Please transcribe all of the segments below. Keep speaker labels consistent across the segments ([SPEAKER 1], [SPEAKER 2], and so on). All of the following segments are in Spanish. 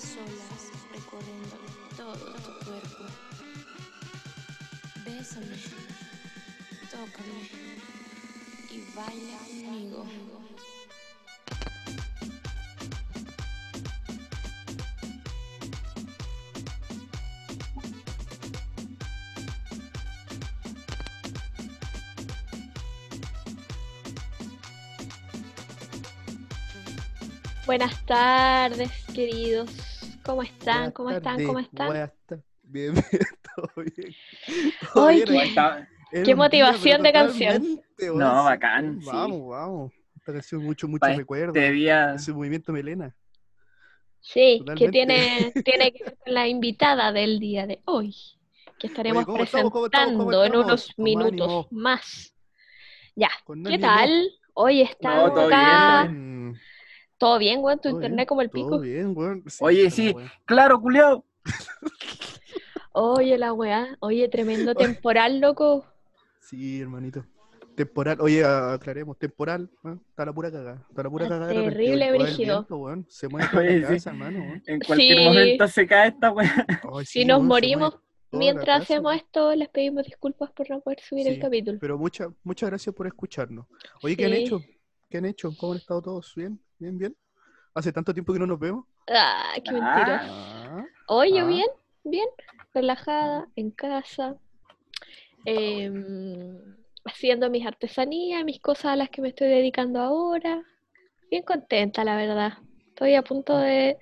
[SPEAKER 1] solas, recorriendo todo tu cuerpo. Bésame, tócame y baila conmigo.
[SPEAKER 2] Buenas tardes, queridos. ¿Cómo están?
[SPEAKER 3] Buenas
[SPEAKER 2] ¿Cómo están?
[SPEAKER 3] tardes,
[SPEAKER 2] ¿Cómo están?
[SPEAKER 3] buenas Bien, bien, todo bien. Todo
[SPEAKER 2] Ay,
[SPEAKER 3] bien,
[SPEAKER 2] qué-
[SPEAKER 3] día,
[SPEAKER 2] motivación de canción.
[SPEAKER 4] No, bacán, sí.
[SPEAKER 3] Vamos, vamos. Esta canción mucho, mucho
[SPEAKER 4] Pa'
[SPEAKER 3] recuerdo.
[SPEAKER 4] Este día,
[SPEAKER 3] Ese movimiento melena.
[SPEAKER 2] Sí,
[SPEAKER 3] Totalmente.
[SPEAKER 2] que tiene, tiene que ver con la invitada del día de hoy, que estaremos
[SPEAKER 3] ¿cómo estamos? ¿Cómo estamos?
[SPEAKER 2] presentando
[SPEAKER 3] ¿Cómo
[SPEAKER 2] en unos minutos
[SPEAKER 3] ánimo.
[SPEAKER 2] más. Ya, ¿qué tal? Hoy estamos acá. ¿Todo bien, güey? Tu
[SPEAKER 3] todo
[SPEAKER 2] internet
[SPEAKER 3] bien,
[SPEAKER 2] como el
[SPEAKER 3] todo
[SPEAKER 2] pico.
[SPEAKER 3] bien, weón.
[SPEAKER 4] Oye, sí. claro, culiao.
[SPEAKER 2] Oye, la weá. Oye, tremendo temporal, loco.
[SPEAKER 3] Sí, hermanito. Temporal, oye, aclaremos, temporal, ¿eh? está la pura cagada, está la pura cagada.
[SPEAKER 2] terrible,
[SPEAKER 3] weón,
[SPEAKER 2] brígido.
[SPEAKER 3] viento, weón, Se mueve
[SPEAKER 4] Oye,
[SPEAKER 3] la
[SPEAKER 4] sí.
[SPEAKER 3] casa, hermano, weón.
[SPEAKER 4] En cualquier
[SPEAKER 2] Sí.
[SPEAKER 4] momento se cae esta weá.
[SPEAKER 2] Si
[SPEAKER 3] sí,
[SPEAKER 2] nos
[SPEAKER 3] weón,
[SPEAKER 2] morimos mientras hacemos
[SPEAKER 3] weón.
[SPEAKER 2] esto, les pedimos disculpas por no poder subir el
[SPEAKER 3] Sí,
[SPEAKER 2] capítulo.
[SPEAKER 3] Pero muchas muchas gracias por escucharnos. Oye, ¿qué han
[SPEAKER 2] Sí.
[SPEAKER 3] hecho? ¿Qué han hecho? ¿Cómo han estado todos? ¿Bien? ¿Bien? ¿Bien? ¿Hace tanto tiempo que no nos vemos?
[SPEAKER 2] Ah, qué mentira.
[SPEAKER 3] Ah,
[SPEAKER 2] Oye,
[SPEAKER 3] Ah.
[SPEAKER 2] bien, bien, relajada, en casa, em, haciendo mis artesanías, mis cosas a las que me estoy dedicando ahora. Bien contenta, la verdad. Estoy a punto de,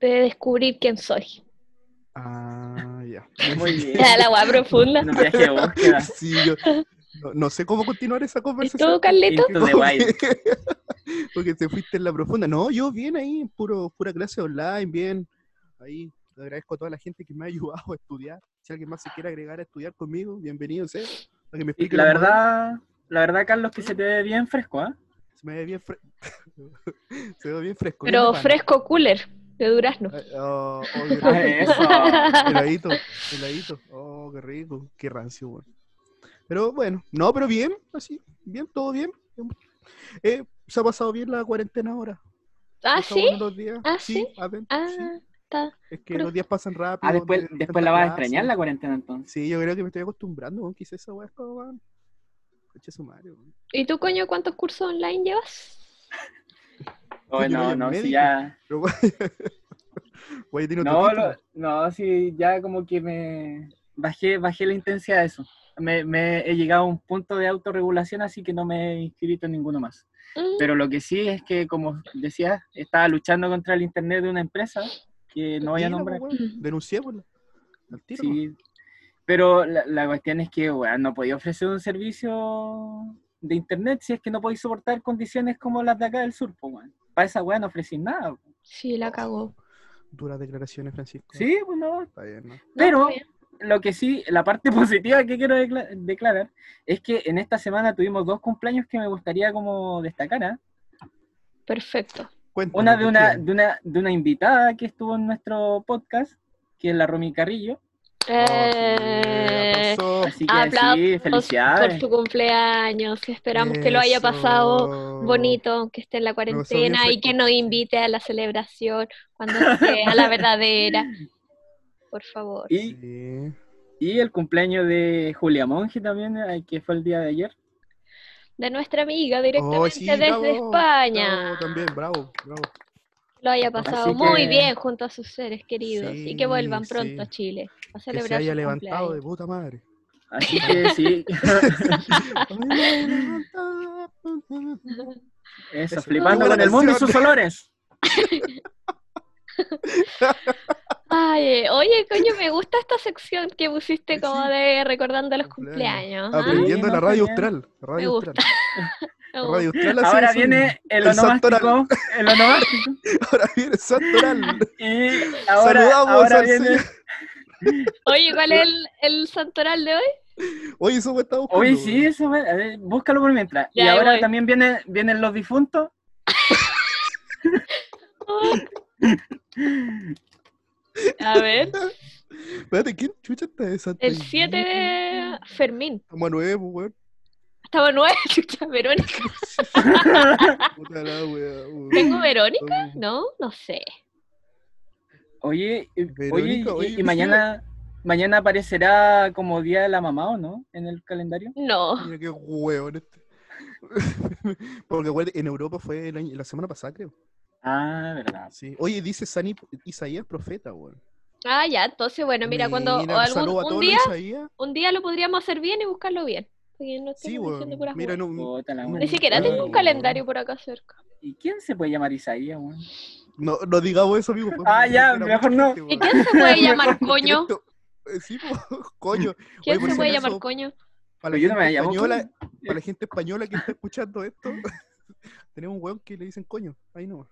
[SPEAKER 2] de descubrir quién soy.
[SPEAKER 3] ah, ya.
[SPEAKER 4] Muy bien.
[SPEAKER 2] Ya, la agua profunda.
[SPEAKER 4] De
[SPEAKER 3] no, no sé cómo continuar esa
[SPEAKER 2] ¿Y
[SPEAKER 3] conversación.
[SPEAKER 2] tú, Carlito?
[SPEAKER 4] The wild.
[SPEAKER 3] Porque te fuiste en la profunda. No, yo bien ahí, puro, pura clase online, bien. Ahí, le agradezco a toda la gente que me ha ayudado a estudiar. Si alguien más se quiere agregar a estudiar conmigo, bienvenido sea. Para que me
[SPEAKER 4] Y
[SPEAKER 3] explique
[SPEAKER 4] la
[SPEAKER 3] modelos.
[SPEAKER 4] verdad, la verdad, Carlos, que se te ve bien fresco, ¿ah?
[SPEAKER 3] Se me ve bien fresco. se ve bien fresco. bien
[SPEAKER 2] Pero
[SPEAKER 3] pana.
[SPEAKER 2] fresco cooler, de durazno.
[SPEAKER 3] Eh, oh, oh, qué rico.
[SPEAKER 4] Eso.
[SPEAKER 3] Heladito, heladito. Oh, qué rico. Qué rancio, weón. Pero bueno, no, pero bien, así, bien, todo bien. Eh, se ha pasado bien la cuarentena ahora.
[SPEAKER 2] Ah, sí.
[SPEAKER 3] bueno los días.
[SPEAKER 2] Ah, sí.
[SPEAKER 3] adentro,
[SPEAKER 2] Ah,
[SPEAKER 3] sí.
[SPEAKER 2] está.
[SPEAKER 3] Es que
[SPEAKER 2] pero-
[SPEAKER 3] los días pasan rápido.
[SPEAKER 4] Ah, después,
[SPEAKER 3] de
[SPEAKER 4] después la vas a extrañar la cuarentena entonces.
[SPEAKER 3] Sí, yo creo que me estoy acostumbrando, weón. Quizás esa weá es como. Coche su madre, weón.
[SPEAKER 2] ¿Y tú, coño, cuántos cursos online llevas?
[SPEAKER 4] Oh, no, no, si ya.
[SPEAKER 3] Pero,
[SPEAKER 4] No, lo- no, si ya como que me bajé, bajé la intensidad de eso. Me, me he llegado a un punto de autorregulación, así que no me he inscrito en ninguno más.
[SPEAKER 2] Mm,
[SPEAKER 4] Pero lo que sí es que, como decías, estaba luchando contra el internet de una empresa que no voy a nombrar.
[SPEAKER 3] Al tiro, po.
[SPEAKER 4] Sí. Pero la, la cuestión es que, weón, no podía ofrecer un servicio de internet si es que no podéis soportar condiciones como las de acá del sur, pues, weón. Para esa weón no ofrecí nada. po.
[SPEAKER 2] Sí, la cagó.
[SPEAKER 3] Duras declaraciones, Francisco.
[SPEAKER 4] Sí, pues no.
[SPEAKER 3] Está bien, ¿no?
[SPEAKER 2] No,
[SPEAKER 4] Pero
[SPEAKER 2] está bien.
[SPEAKER 4] Lo que sí, la parte positiva que quiero decla- declarar es que en esta semana tuvimos dos cumpleaños que me gustaría como destacar, ¿ah?
[SPEAKER 2] Perfecto.
[SPEAKER 3] Cuéntame,
[SPEAKER 4] Una de
[SPEAKER 3] ¿por
[SPEAKER 4] una, de una de una invitada que estuvo en nuestro podcast, que es la Romy Carrillo.
[SPEAKER 3] Oh, sí,
[SPEAKER 2] Eh,
[SPEAKER 3] aplausos.
[SPEAKER 4] Así que
[SPEAKER 2] aplausos
[SPEAKER 4] sí,
[SPEAKER 2] por
[SPEAKER 4] felicidades.
[SPEAKER 2] su cumpleaños. Esperamos que lo haya pasado
[SPEAKER 3] Eso.
[SPEAKER 2] bonito, que esté en la cuarentena y que nos invite a la celebración cuando sea la verdadera. Por favor.
[SPEAKER 4] Y,
[SPEAKER 3] Sí.
[SPEAKER 4] y el cumpleaños de Julia Monge también, eh, que fue el día de ayer.
[SPEAKER 2] De nuestra amiga directamente
[SPEAKER 3] Oh, sí,
[SPEAKER 2] desde
[SPEAKER 3] bravo,
[SPEAKER 2] España.
[SPEAKER 3] bravo también, bravo, bravo.
[SPEAKER 2] Lo haya pasado
[SPEAKER 4] Así
[SPEAKER 2] muy
[SPEAKER 4] que-
[SPEAKER 2] bien junto a sus seres queridos y que
[SPEAKER 3] Sí,
[SPEAKER 2] vuelvan pronto a
[SPEAKER 3] sí.
[SPEAKER 2] Chile a
[SPEAKER 3] Que se
[SPEAKER 2] celebrar
[SPEAKER 3] haya
[SPEAKER 2] su
[SPEAKER 3] levantado de puta madre.
[SPEAKER 4] Así que sí, eso,
[SPEAKER 3] Eso.
[SPEAKER 4] flipando con el mundo y sus olores.
[SPEAKER 2] Ay, eh, oye, coño, me gusta esta sección que pusiste como
[SPEAKER 3] Sí.
[SPEAKER 2] de recordando los
[SPEAKER 3] Cumpleaños.
[SPEAKER 2] cumpleaños. ¿ah?
[SPEAKER 3] Aprendiendo la radio austral. Radio
[SPEAKER 2] Me
[SPEAKER 3] austral.
[SPEAKER 2] Gusta.
[SPEAKER 3] radio austral hace
[SPEAKER 4] Ahora viene el
[SPEAKER 3] El santoral.
[SPEAKER 4] onomástico, el onomástico.
[SPEAKER 3] Ahora viene Santoral.
[SPEAKER 4] Y ahora,
[SPEAKER 3] Saludamos
[SPEAKER 4] ahora
[SPEAKER 3] al
[SPEAKER 4] viene.
[SPEAKER 2] Oye, ¿cuál es el, el santoral de hoy?
[SPEAKER 3] Oye, eso me está buscando.
[SPEAKER 4] Oye, sí, eso, me- a ver, búscalo por mientras.
[SPEAKER 2] Ya,
[SPEAKER 4] y ahora
[SPEAKER 2] voy.
[SPEAKER 4] también viene, vienen los difuntos.
[SPEAKER 2] A ver,
[SPEAKER 3] Espérate, ¿quién chucha está de Santa
[SPEAKER 2] el 7 de Fermín.
[SPEAKER 3] Estamos a nuevo, weón.
[SPEAKER 2] Estaba nueve, chucha, Verónica. ¿Tengo Verónica? No, no sé.
[SPEAKER 4] Oye, y- oye,
[SPEAKER 3] Verónica,
[SPEAKER 4] y- mañana, mañana aparecerá como Día de la Mamá, ¿o no? En el calendario.
[SPEAKER 2] No.
[SPEAKER 3] Mira qué hueón este. Porque en Europa fue el año- la semana pasada, creo.
[SPEAKER 4] Ah, verdad.
[SPEAKER 3] Sí. Oye, dice Sani Isaías profeta, weón.
[SPEAKER 2] Ah, ya, entonces, bueno, mira, cuando
[SPEAKER 3] Mira,
[SPEAKER 2] algún, un día, un día lo podríamos hacer bien y buscarlo bien. Porque no
[SPEAKER 3] Sí,
[SPEAKER 2] puras
[SPEAKER 3] Mira, no, no-.
[SPEAKER 2] Ni siquiera tengo un calendario por acá cerca.
[SPEAKER 4] ¿Y quién se puede llamar Isaías, weón?
[SPEAKER 3] No, no digamos eso, amigo. podemos
[SPEAKER 4] Ah, ya, mejor no.
[SPEAKER 3] gente,
[SPEAKER 2] ¿Y quién se puede llamar coño?
[SPEAKER 3] Eh, Sí, coño.
[SPEAKER 2] ¿Quién
[SPEAKER 3] Oye,
[SPEAKER 2] se puede llamar coño?
[SPEAKER 3] Para la,
[SPEAKER 4] Pero yo no me
[SPEAKER 3] gente española, para la gente española que está escuchando esto, tenemos un weón que le dicen coño. Ahí no.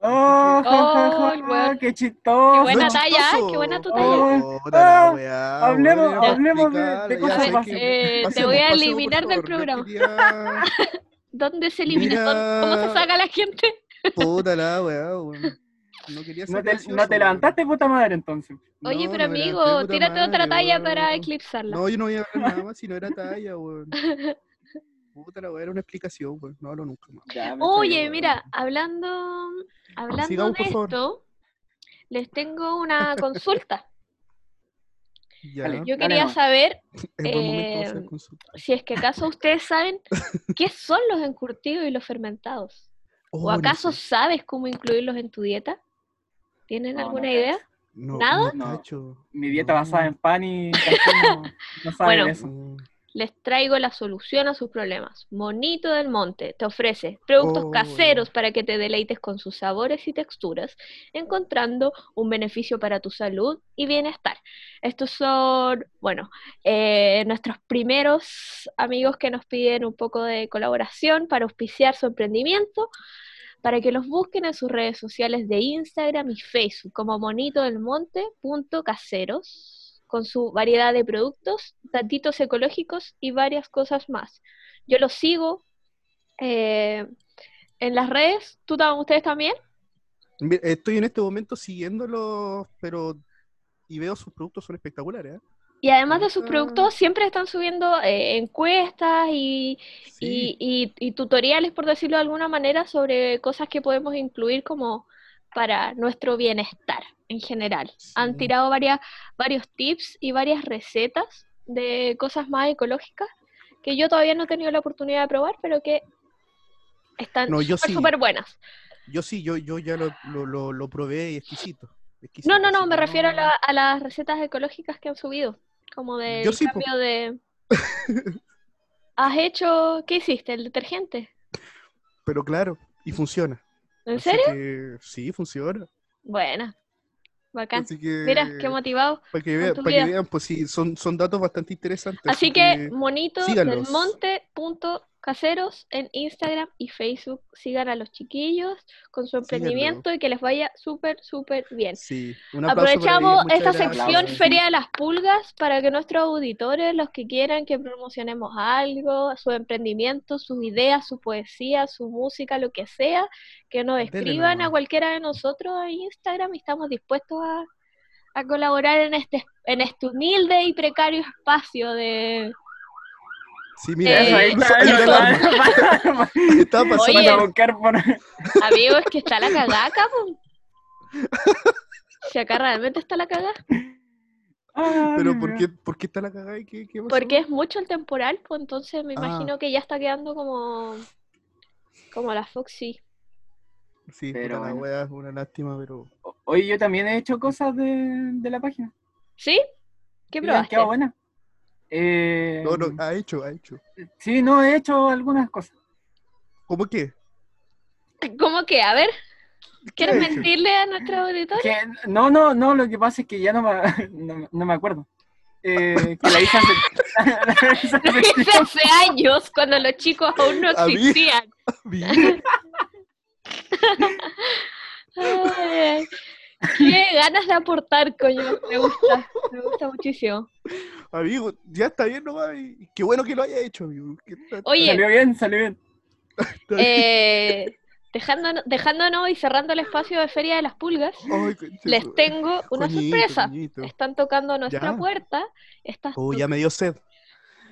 [SPEAKER 4] ¡Oh,
[SPEAKER 2] Oh, weón.
[SPEAKER 4] qué chistoso!
[SPEAKER 2] Qué buena talla, qué buena tu talla.
[SPEAKER 3] Oh, puta la
[SPEAKER 4] ah,
[SPEAKER 3] weá,
[SPEAKER 4] hablemos-
[SPEAKER 3] weón, era
[SPEAKER 4] hablemos de-
[SPEAKER 3] explicar,
[SPEAKER 4] de
[SPEAKER 3] ya
[SPEAKER 4] cosas más-
[SPEAKER 3] que-
[SPEAKER 2] Eh, te voy a
[SPEAKER 3] pasemos,
[SPEAKER 2] eliminar del
[SPEAKER 3] favor, no
[SPEAKER 2] programa.
[SPEAKER 3] quería-
[SPEAKER 2] ¿Dónde se elimina?
[SPEAKER 3] Mira.
[SPEAKER 2] ¿Dónde- ¿Cómo se saca la gente?
[SPEAKER 3] Puta la weá, weón. No quería ser
[SPEAKER 4] No te,
[SPEAKER 3] gracioso,
[SPEAKER 4] no te
[SPEAKER 3] weón.
[SPEAKER 4] levantaste, puta madre, entonces.
[SPEAKER 2] Oye,
[SPEAKER 3] No,
[SPEAKER 2] pero
[SPEAKER 3] no me levanté,
[SPEAKER 2] amigo,
[SPEAKER 3] puta
[SPEAKER 2] tírate otra talla
[SPEAKER 3] weón.
[SPEAKER 2] para eclipsarla.
[SPEAKER 3] No, yo no voy a hablar nada más si no era talla, weón. Puta la weá, era una explicación, weón. No hablo nunca más.
[SPEAKER 4] Ya,
[SPEAKER 2] Oye, mira, hablando, hablando
[SPEAKER 3] Sigamos,
[SPEAKER 2] de
[SPEAKER 3] favor.
[SPEAKER 2] esto, les tengo una consulta.
[SPEAKER 3] Ya,
[SPEAKER 4] Dale.
[SPEAKER 2] Yo
[SPEAKER 4] Dale
[SPEAKER 2] quería
[SPEAKER 4] nomás.
[SPEAKER 2] saber eh, si es que acaso ustedes saben qué son los encurtidos y los fermentados.
[SPEAKER 3] Oh,
[SPEAKER 2] ¿O
[SPEAKER 3] no
[SPEAKER 2] acaso
[SPEAKER 3] sé.
[SPEAKER 2] sabes cómo incluirlos en tu dieta? ¿Tienen
[SPEAKER 4] No,
[SPEAKER 2] alguna
[SPEAKER 4] no
[SPEAKER 2] idea?
[SPEAKER 3] No,
[SPEAKER 2] ¿Nada?
[SPEAKER 3] No,
[SPEAKER 4] No. Mi dieta
[SPEAKER 3] No.
[SPEAKER 4] basada en pan y no, no sabe
[SPEAKER 2] Bueno.
[SPEAKER 4] eso.
[SPEAKER 2] Les traigo la solución a sus problemas. Monito del Monte te ofrece productos
[SPEAKER 3] Oh.
[SPEAKER 2] caseros para que te deleites con sus sabores y texturas, encontrando un beneficio para tu salud y bienestar. Estos son, bueno, eh, nuestros primeros amigos que nos piden un poco de colaboración para auspiciar su emprendimiento, para que los busquen en sus redes sociales de Instagram y Facebook como monito del monte.caseros con su variedad de productos, datitos ecológicos y varias cosas más. Yo los sigo eh, en las redes. ¿Tú, ¿Ustedes también?
[SPEAKER 3] Estoy en este momento siguiéndolo, pero. Y veo sus productos son espectaculares, ¿eh?
[SPEAKER 2] Y además de sus
[SPEAKER 3] Ah.
[SPEAKER 2] productos, siempre están subiendo eh, encuestas y,
[SPEAKER 3] Sí.
[SPEAKER 2] y, y- y tutoriales, por decirlo de alguna manera, sobre cosas que podemos incluir como para nuestro bienestar en general. Han tirado varias, varios tips y varias recetas de cosas más ecológicas que yo todavía no he tenido la oportunidad de probar, pero que están
[SPEAKER 3] No,
[SPEAKER 2] súper,
[SPEAKER 3] sí.
[SPEAKER 2] buenas.
[SPEAKER 3] Yo sí, yo, yo ya lo, lo, lo, lo probé y exquisito. exquisito,
[SPEAKER 2] No, no, no, me refiero a, la- a las recetas ecológicas que han subido, como del
[SPEAKER 3] Yo sí, po.
[SPEAKER 2] cambio de... ¿Has hecho, qué hiciste, el detergente?
[SPEAKER 3] Pero claro, y funciona.
[SPEAKER 2] ¿En serio?
[SPEAKER 3] que sí, funciona.
[SPEAKER 2] Buena, bacán.
[SPEAKER 3] Así que,
[SPEAKER 2] Mira, qué motivado.
[SPEAKER 3] Para que, vean,
[SPEAKER 2] tu
[SPEAKER 3] para que
[SPEAKER 2] vida.
[SPEAKER 3] vean, pues sí, son, son datos bastante interesantes.
[SPEAKER 2] Así que monito del
[SPEAKER 3] síganlos.
[SPEAKER 2] monte.caseros en Instagram y Facebook. Sigan a los chiquillos con su emprendimiento y que les vaya súper, súper bien.
[SPEAKER 3] Sí, un aplauso para
[SPEAKER 2] Aprovechamos esta
[SPEAKER 3] gracias.
[SPEAKER 2] sección. Feria de las Pulgas para que nuestros auditores, los que quieran que promocionemos algo, su emprendimiento, sus ideas, su poesía, su música, lo que sea, que nos escriban a cualquiera de nosotros en Instagram y estamos dispuestos a, a colaborar en este, en este humilde y precario espacio de...
[SPEAKER 3] Sí, mira,
[SPEAKER 2] Eh,
[SPEAKER 3] Estaba pasando
[SPEAKER 4] a buscar por-
[SPEAKER 2] Amigos, es que está la cagada acá, po. Si acá realmente está la cagada.
[SPEAKER 3] Pero ¿por qué, ¿por qué está la cagada? y ¿Qué, qué?
[SPEAKER 2] Porque es mucho el temporal, pues entonces me
[SPEAKER 3] Ah.
[SPEAKER 2] imagino que ya está quedando como como la Foxy.
[SPEAKER 3] Sí,
[SPEAKER 4] Pero
[SPEAKER 3] la
[SPEAKER 4] bueno.
[SPEAKER 3] wea, una lástima, pero...
[SPEAKER 4] Oye, yo también he hecho cosas de, de la página.
[SPEAKER 2] ¿Sí? ¿Qué probaste?
[SPEAKER 4] quedado buenas. Eh,
[SPEAKER 3] No, no, ha hecho, ha hecho.
[SPEAKER 4] Sí, no, he hecho algunas cosas.
[SPEAKER 3] ¿Cómo qué?
[SPEAKER 2] ¿Cómo que? A ver, ¿quieres mentirle a nuestro auditorio?
[SPEAKER 4] Que, no, no, no, lo que pasa es que ya no me, no, no me acuerdo. Eh, que la hice hace,
[SPEAKER 2] años, cuando los chicos aún no
[SPEAKER 3] A mí.
[SPEAKER 2] existían. Ay. Qué ganas de aportar, coño. Me gusta, me gusta muchísimo.
[SPEAKER 3] Amigo, ya está bien nomás. y- Qué bueno que lo haya hecho, amigo.
[SPEAKER 2] Oye,
[SPEAKER 4] Salió bien, salió bien.
[SPEAKER 2] eh, dejándonos, dejándonos y cerrando el espacio de Feria de las Pulgas,
[SPEAKER 3] Ay,
[SPEAKER 2] les tengo una
[SPEAKER 3] Coñito,
[SPEAKER 2] sorpresa.
[SPEAKER 3] coñito.
[SPEAKER 2] Están tocando a nuestra
[SPEAKER 3] Ya.
[SPEAKER 2] puerta. Estas
[SPEAKER 3] Oh, ya me dio sed.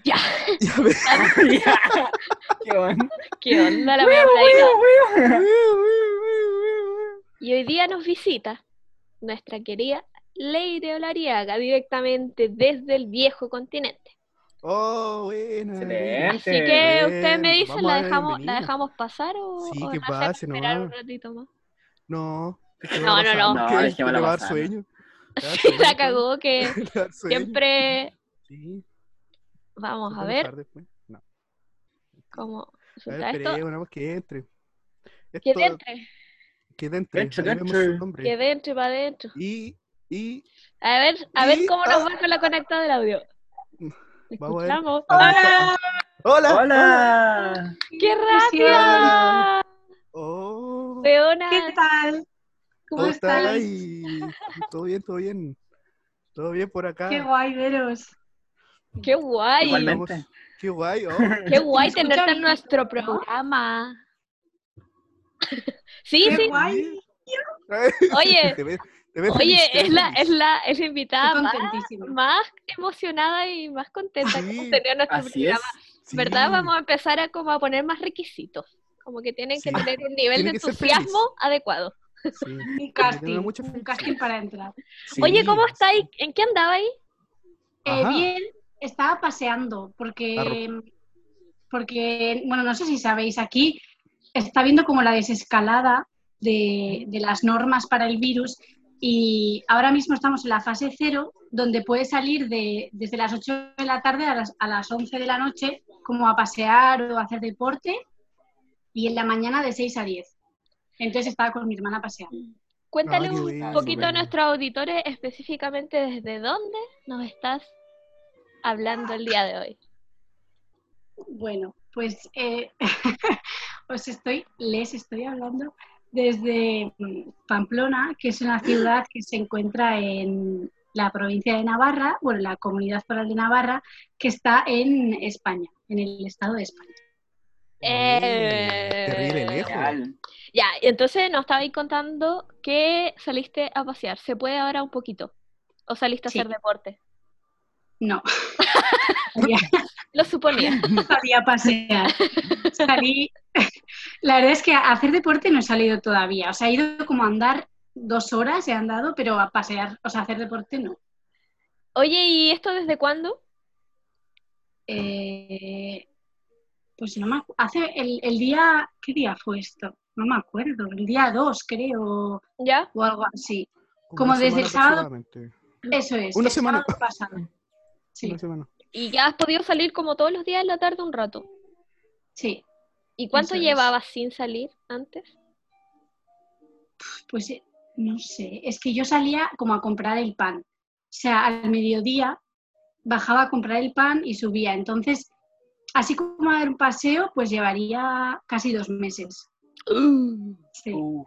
[SPEAKER 2] Ya.
[SPEAKER 3] Ya me...
[SPEAKER 4] Ya. Qué bueno.
[SPEAKER 2] ¿Qué onda la ahí? Y hoy día nos visita nuestra querida Leire Olariaga, directamente desde el viejo continente.
[SPEAKER 3] Oh, buena.
[SPEAKER 4] Excelente.
[SPEAKER 2] Así que ustedes me dicen, ¿la dejamos, ¿la dejamos pasar o,
[SPEAKER 3] Sí,
[SPEAKER 2] o
[SPEAKER 3] que pase
[SPEAKER 2] esperar un ratito más?
[SPEAKER 3] No.
[SPEAKER 2] No, no, no.
[SPEAKER 3] que-
[SPEAKER 4] No,
[SPEAKER 3] dar sueño. A dar
[SPEAKER 2] La cagó que siempre
[SPEAKER 3] Sí,
[SPEAKER 2] vamos a ver.
[SPEAKER 3] No.
[SPEAKER 2] cómo
[SPEAKER 3] A ver,
[SPEAKER 2] esto.
[SPEAKER 3] que entre.
[SPEAKER 2] Que
[SPEAKER 3] Esto-
[SPEAKER 2] entre,
[SPEAKER 3] Que entre. Ahí vemos
[SPEAKER 4] entre.
[SPEAKER 3] su nombre.
[SPEAKER 2] que entre para adentro.
[SPEAKER 3] Y, y
[SPEAKER 2] A ver, a ver
[SPEAKER 3] Y-
[SPEAKER 2] cómo nos
[SPEAKER 3] ah.
[SPEAKER 2] va con la conecta del audio.
[SPEAKER 3] Vamos a ver.
[SPEAKER 2] Escuchamos.
[SPEAKER 3] ¡Hola! ¡Hola!
[SPEAKER 4] ¡Hola!
[SPEAKER 2] ¡Qué rápida!
[SPEAKER 3] ¡Oh!
[SPEAKER 2] Leona,
[SPEAKER 5] ¿Qué tal?
[SPEAKER 2] ¿cómo
[SPEAKER 3] ¿Cómo
[SPEAKER 2] estás?
[SPEAKER 3] estáis? ¿Todo bien, todo bien? ¿Todo bien por acá?
[SPEAKER 5] Qué guay veros.
[SPEAKER 2] ¡Qué guay!
[SPEAKER 4] Igualmente.
[SPEAKER 3] ¡Qué guay! oh.
[SPEAKER 2] ¡Qué guay
[SPEAKER 5] ¿Se escucha
[SPEAKER 2] tenerte en nuestro programa! Sí,
[SPEAKER 5] Qué
[SPEAKER 2] sí.
[SPEAKER 5] guay.
[SPEAKER 2] Oye,
[SPEAKER 3] Te ves- te ves
[SPEAKER 2] Oye, es
[SPEAKER 3] ves
[SPEAKER 2] la, es la, es la invitada más, más emocionada y más contenta que hemos
[SPEAKER 3] Sí,
[SPEAKER 2] tenido en nuestro programa.
[SPEAKER 3] Sí.
[SPEAKER 2] ¿Verdad? Vamos a empezar a como a poner más requisitos. Como que tienen que
[SPEAKER 3] Sí.
[SPEAKER 2] tener un nivel
[SPEAKER 3] Tiene
[SPEAKER 2] de
[SPEAKER 3] que
[SPEAKER 2] entusiasmo adecuado.
[SPEAKER 3] Sí.
[SPEAKER 5] Un casting. Un casting para entrar.
[SPEAKER 3] Sí.
[SPEAKER 2] Oye, ¿cómo estáis? ¿En qué andabais?
[SPEAKER 5] Eh,
[SPEAKER 3] Ajá.
[SPEAKER 5] bien, estaba paseando porque, porque, bueno, no sé si sabéis, aquí está viendo como la desescalada de, de las normas para el virus y ahora mismo estamos en la fase cero, donde puedes salir de, desde las 8 de la tarde a las, a las 11 de la noche como a pasear o a hacer deporte y en la mañana de 6 a 10. Entonces estaba con mi hermana paseando.
[SPEAKER 2] Cuéntale
[SPEAKER 3] Ah,
[SPEAKER 2] un poquito a nuestros auditores específicamente desde dónde nos estás hablando el día de hoy.
[SPEAKER 5] Bueno, pues eh, os estoy, les estoy hablando desde mm, Pamplona, que es una ciudad que se encuentra en la provincia de Navarra, bueno, la comunidad foral de Navarra, que está en España, en el estado de España.
[SPEAKER 2] Eh,
[SPEAKER 3] Terrible lejos.
[SPEAKER 4] Real.
[SPEAKER 2] Ya, y entonces nos estabais contando que saliste a pasear. ¿Se puede ahora un poquito? ¿O saliste a hacer deporte?
[SPEAKER 5] No,
[SPEAKER 2] Lo suponía.
[SPEAKER 5] salí a pasear. Salí, la verdad es que a hacer deporte no he salido todavía, o sea, he ido como a andar dos horas, he andado, pero a pasear, o sea, a hacer deporte no.
[SPEAKER 2] Oye, ¿y esto desde cuándo?
[SPEAKER 5] Eh, pues no me hace el, el día, ¿qué día fue esto? No me acuerdo, el día 2 creo,
[SPEAKER 2] ¿Ya?
[SPEAKER 5] o algo así.
[SPEAKER 3] Como una
[SPEAKER 5] desde el sábado. Eso es,
[SPEAKER 3] Una
[SPEAKER 5] el
[SPEAKER 3] semana.
[SPEAKER 5] sábado pasado. Sí,
[SPEAKER 3] Una semana.
[SPEAKER 2] ¿Y ya has podido salir como todos los días en la tarde un rato?
[SPEAKER 5] sí,
[SPEAKER 2] ¿Y cuánto llevabas sin salir antes?
[SPEAKER 5] pues eh, no sé, es que yo salía como a comprar el pan. O sea, al mediodía bajaba a comprar el pan y subía. Entonces, así como a dar un paseo, pues llevaría casi dos meses. Sí.
[SPEAKER 4] Uf,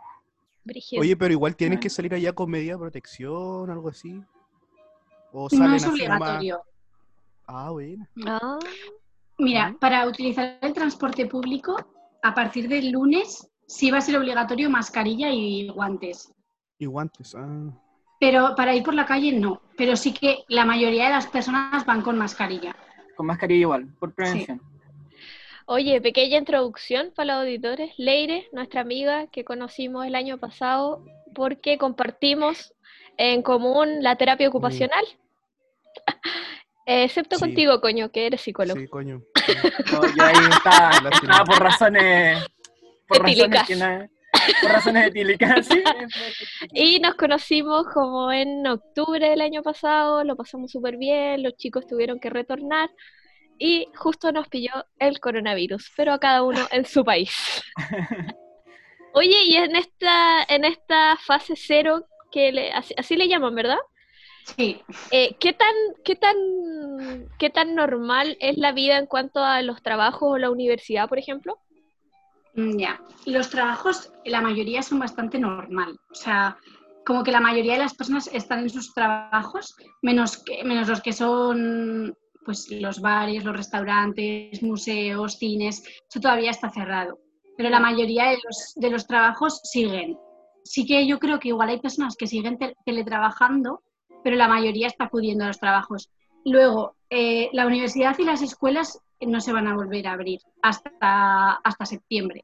[SPEAKER 2] Brígido.
[SPEAKER 3] Oye, pero igual tienen
[SPEAKER 4] Bueno.
[SPEAKER 3] que salir allá con medida de protección, algo así. O
[SPEAKER 5] No es
[SPEAKER 3] nomás? Ah, bueno.
[SPEAKER 2] Ah,
[SPEAKER 5] Mira, para utilizar el transporte público, a partir del lunes sí va a ser obligatorio mascarilla y guantes.
[SPEAKER 3] Y guantes. Ah.
[SPEAKER 5] Pero para ir por la calle no. Pero sí que la mayoría de las personas van con mascarilla.
[SPEAKER 4] con mascarilla igual, por prevención.
[SPEAKER 2] Oye, pequeña introducción para los auditores. Leire, nuestra amiga que conocimos el año pasado porque compartimos en común la terapia ocupacional. Eh, excepto
[SPEAKER 3] Sí.
[SPEAKER 2] contigo, coño, que eres psicólogo.
[SPEAKER 3] Sí, coño.
[SPEAKER 4] No, yo ahí estaba, estaba por razones. Por
[SPEAKER 2] Etílicas.
[SPEAKER 4] razones, que no- por razones etílicas, sí.
[SPEAKER 2] Y nos conocimos como en octubre del año pasado, lo pasamos súper bien, los chicos tuvieron que retornar y justo nos pilló el coronavirus, pero a cada uno en su país. Oye, y en esta, en esta fase cero, que le, así, así le llaman, ¿verdad?
[SPEAKER 5] Sí.
[SPEAKER 2] Eh, ¿qué tan, qué tan, qué tan normal es la vida en cuanto a los trabajos o la universidad, por ejemplo?
[SPEAKER 5] Mm, Ya, los trabajos, la mayoría son bastante normal. O sea, como que la mayoría de las personas están en sus trabajos, menos, que, menos los que son pues los bares, los restaurantes, museos, cines, eso todavía está cerrado. Pero la mayoría de los, de los trabajos siguen. Sí que yo creo que igual hay personas que siguen te- teletrabajando, pero la mayoría está acudiendo a los trabajos. Luego, eh, la universidad y las escuelas no se van a volver a abrir hasta, hasta septiembre.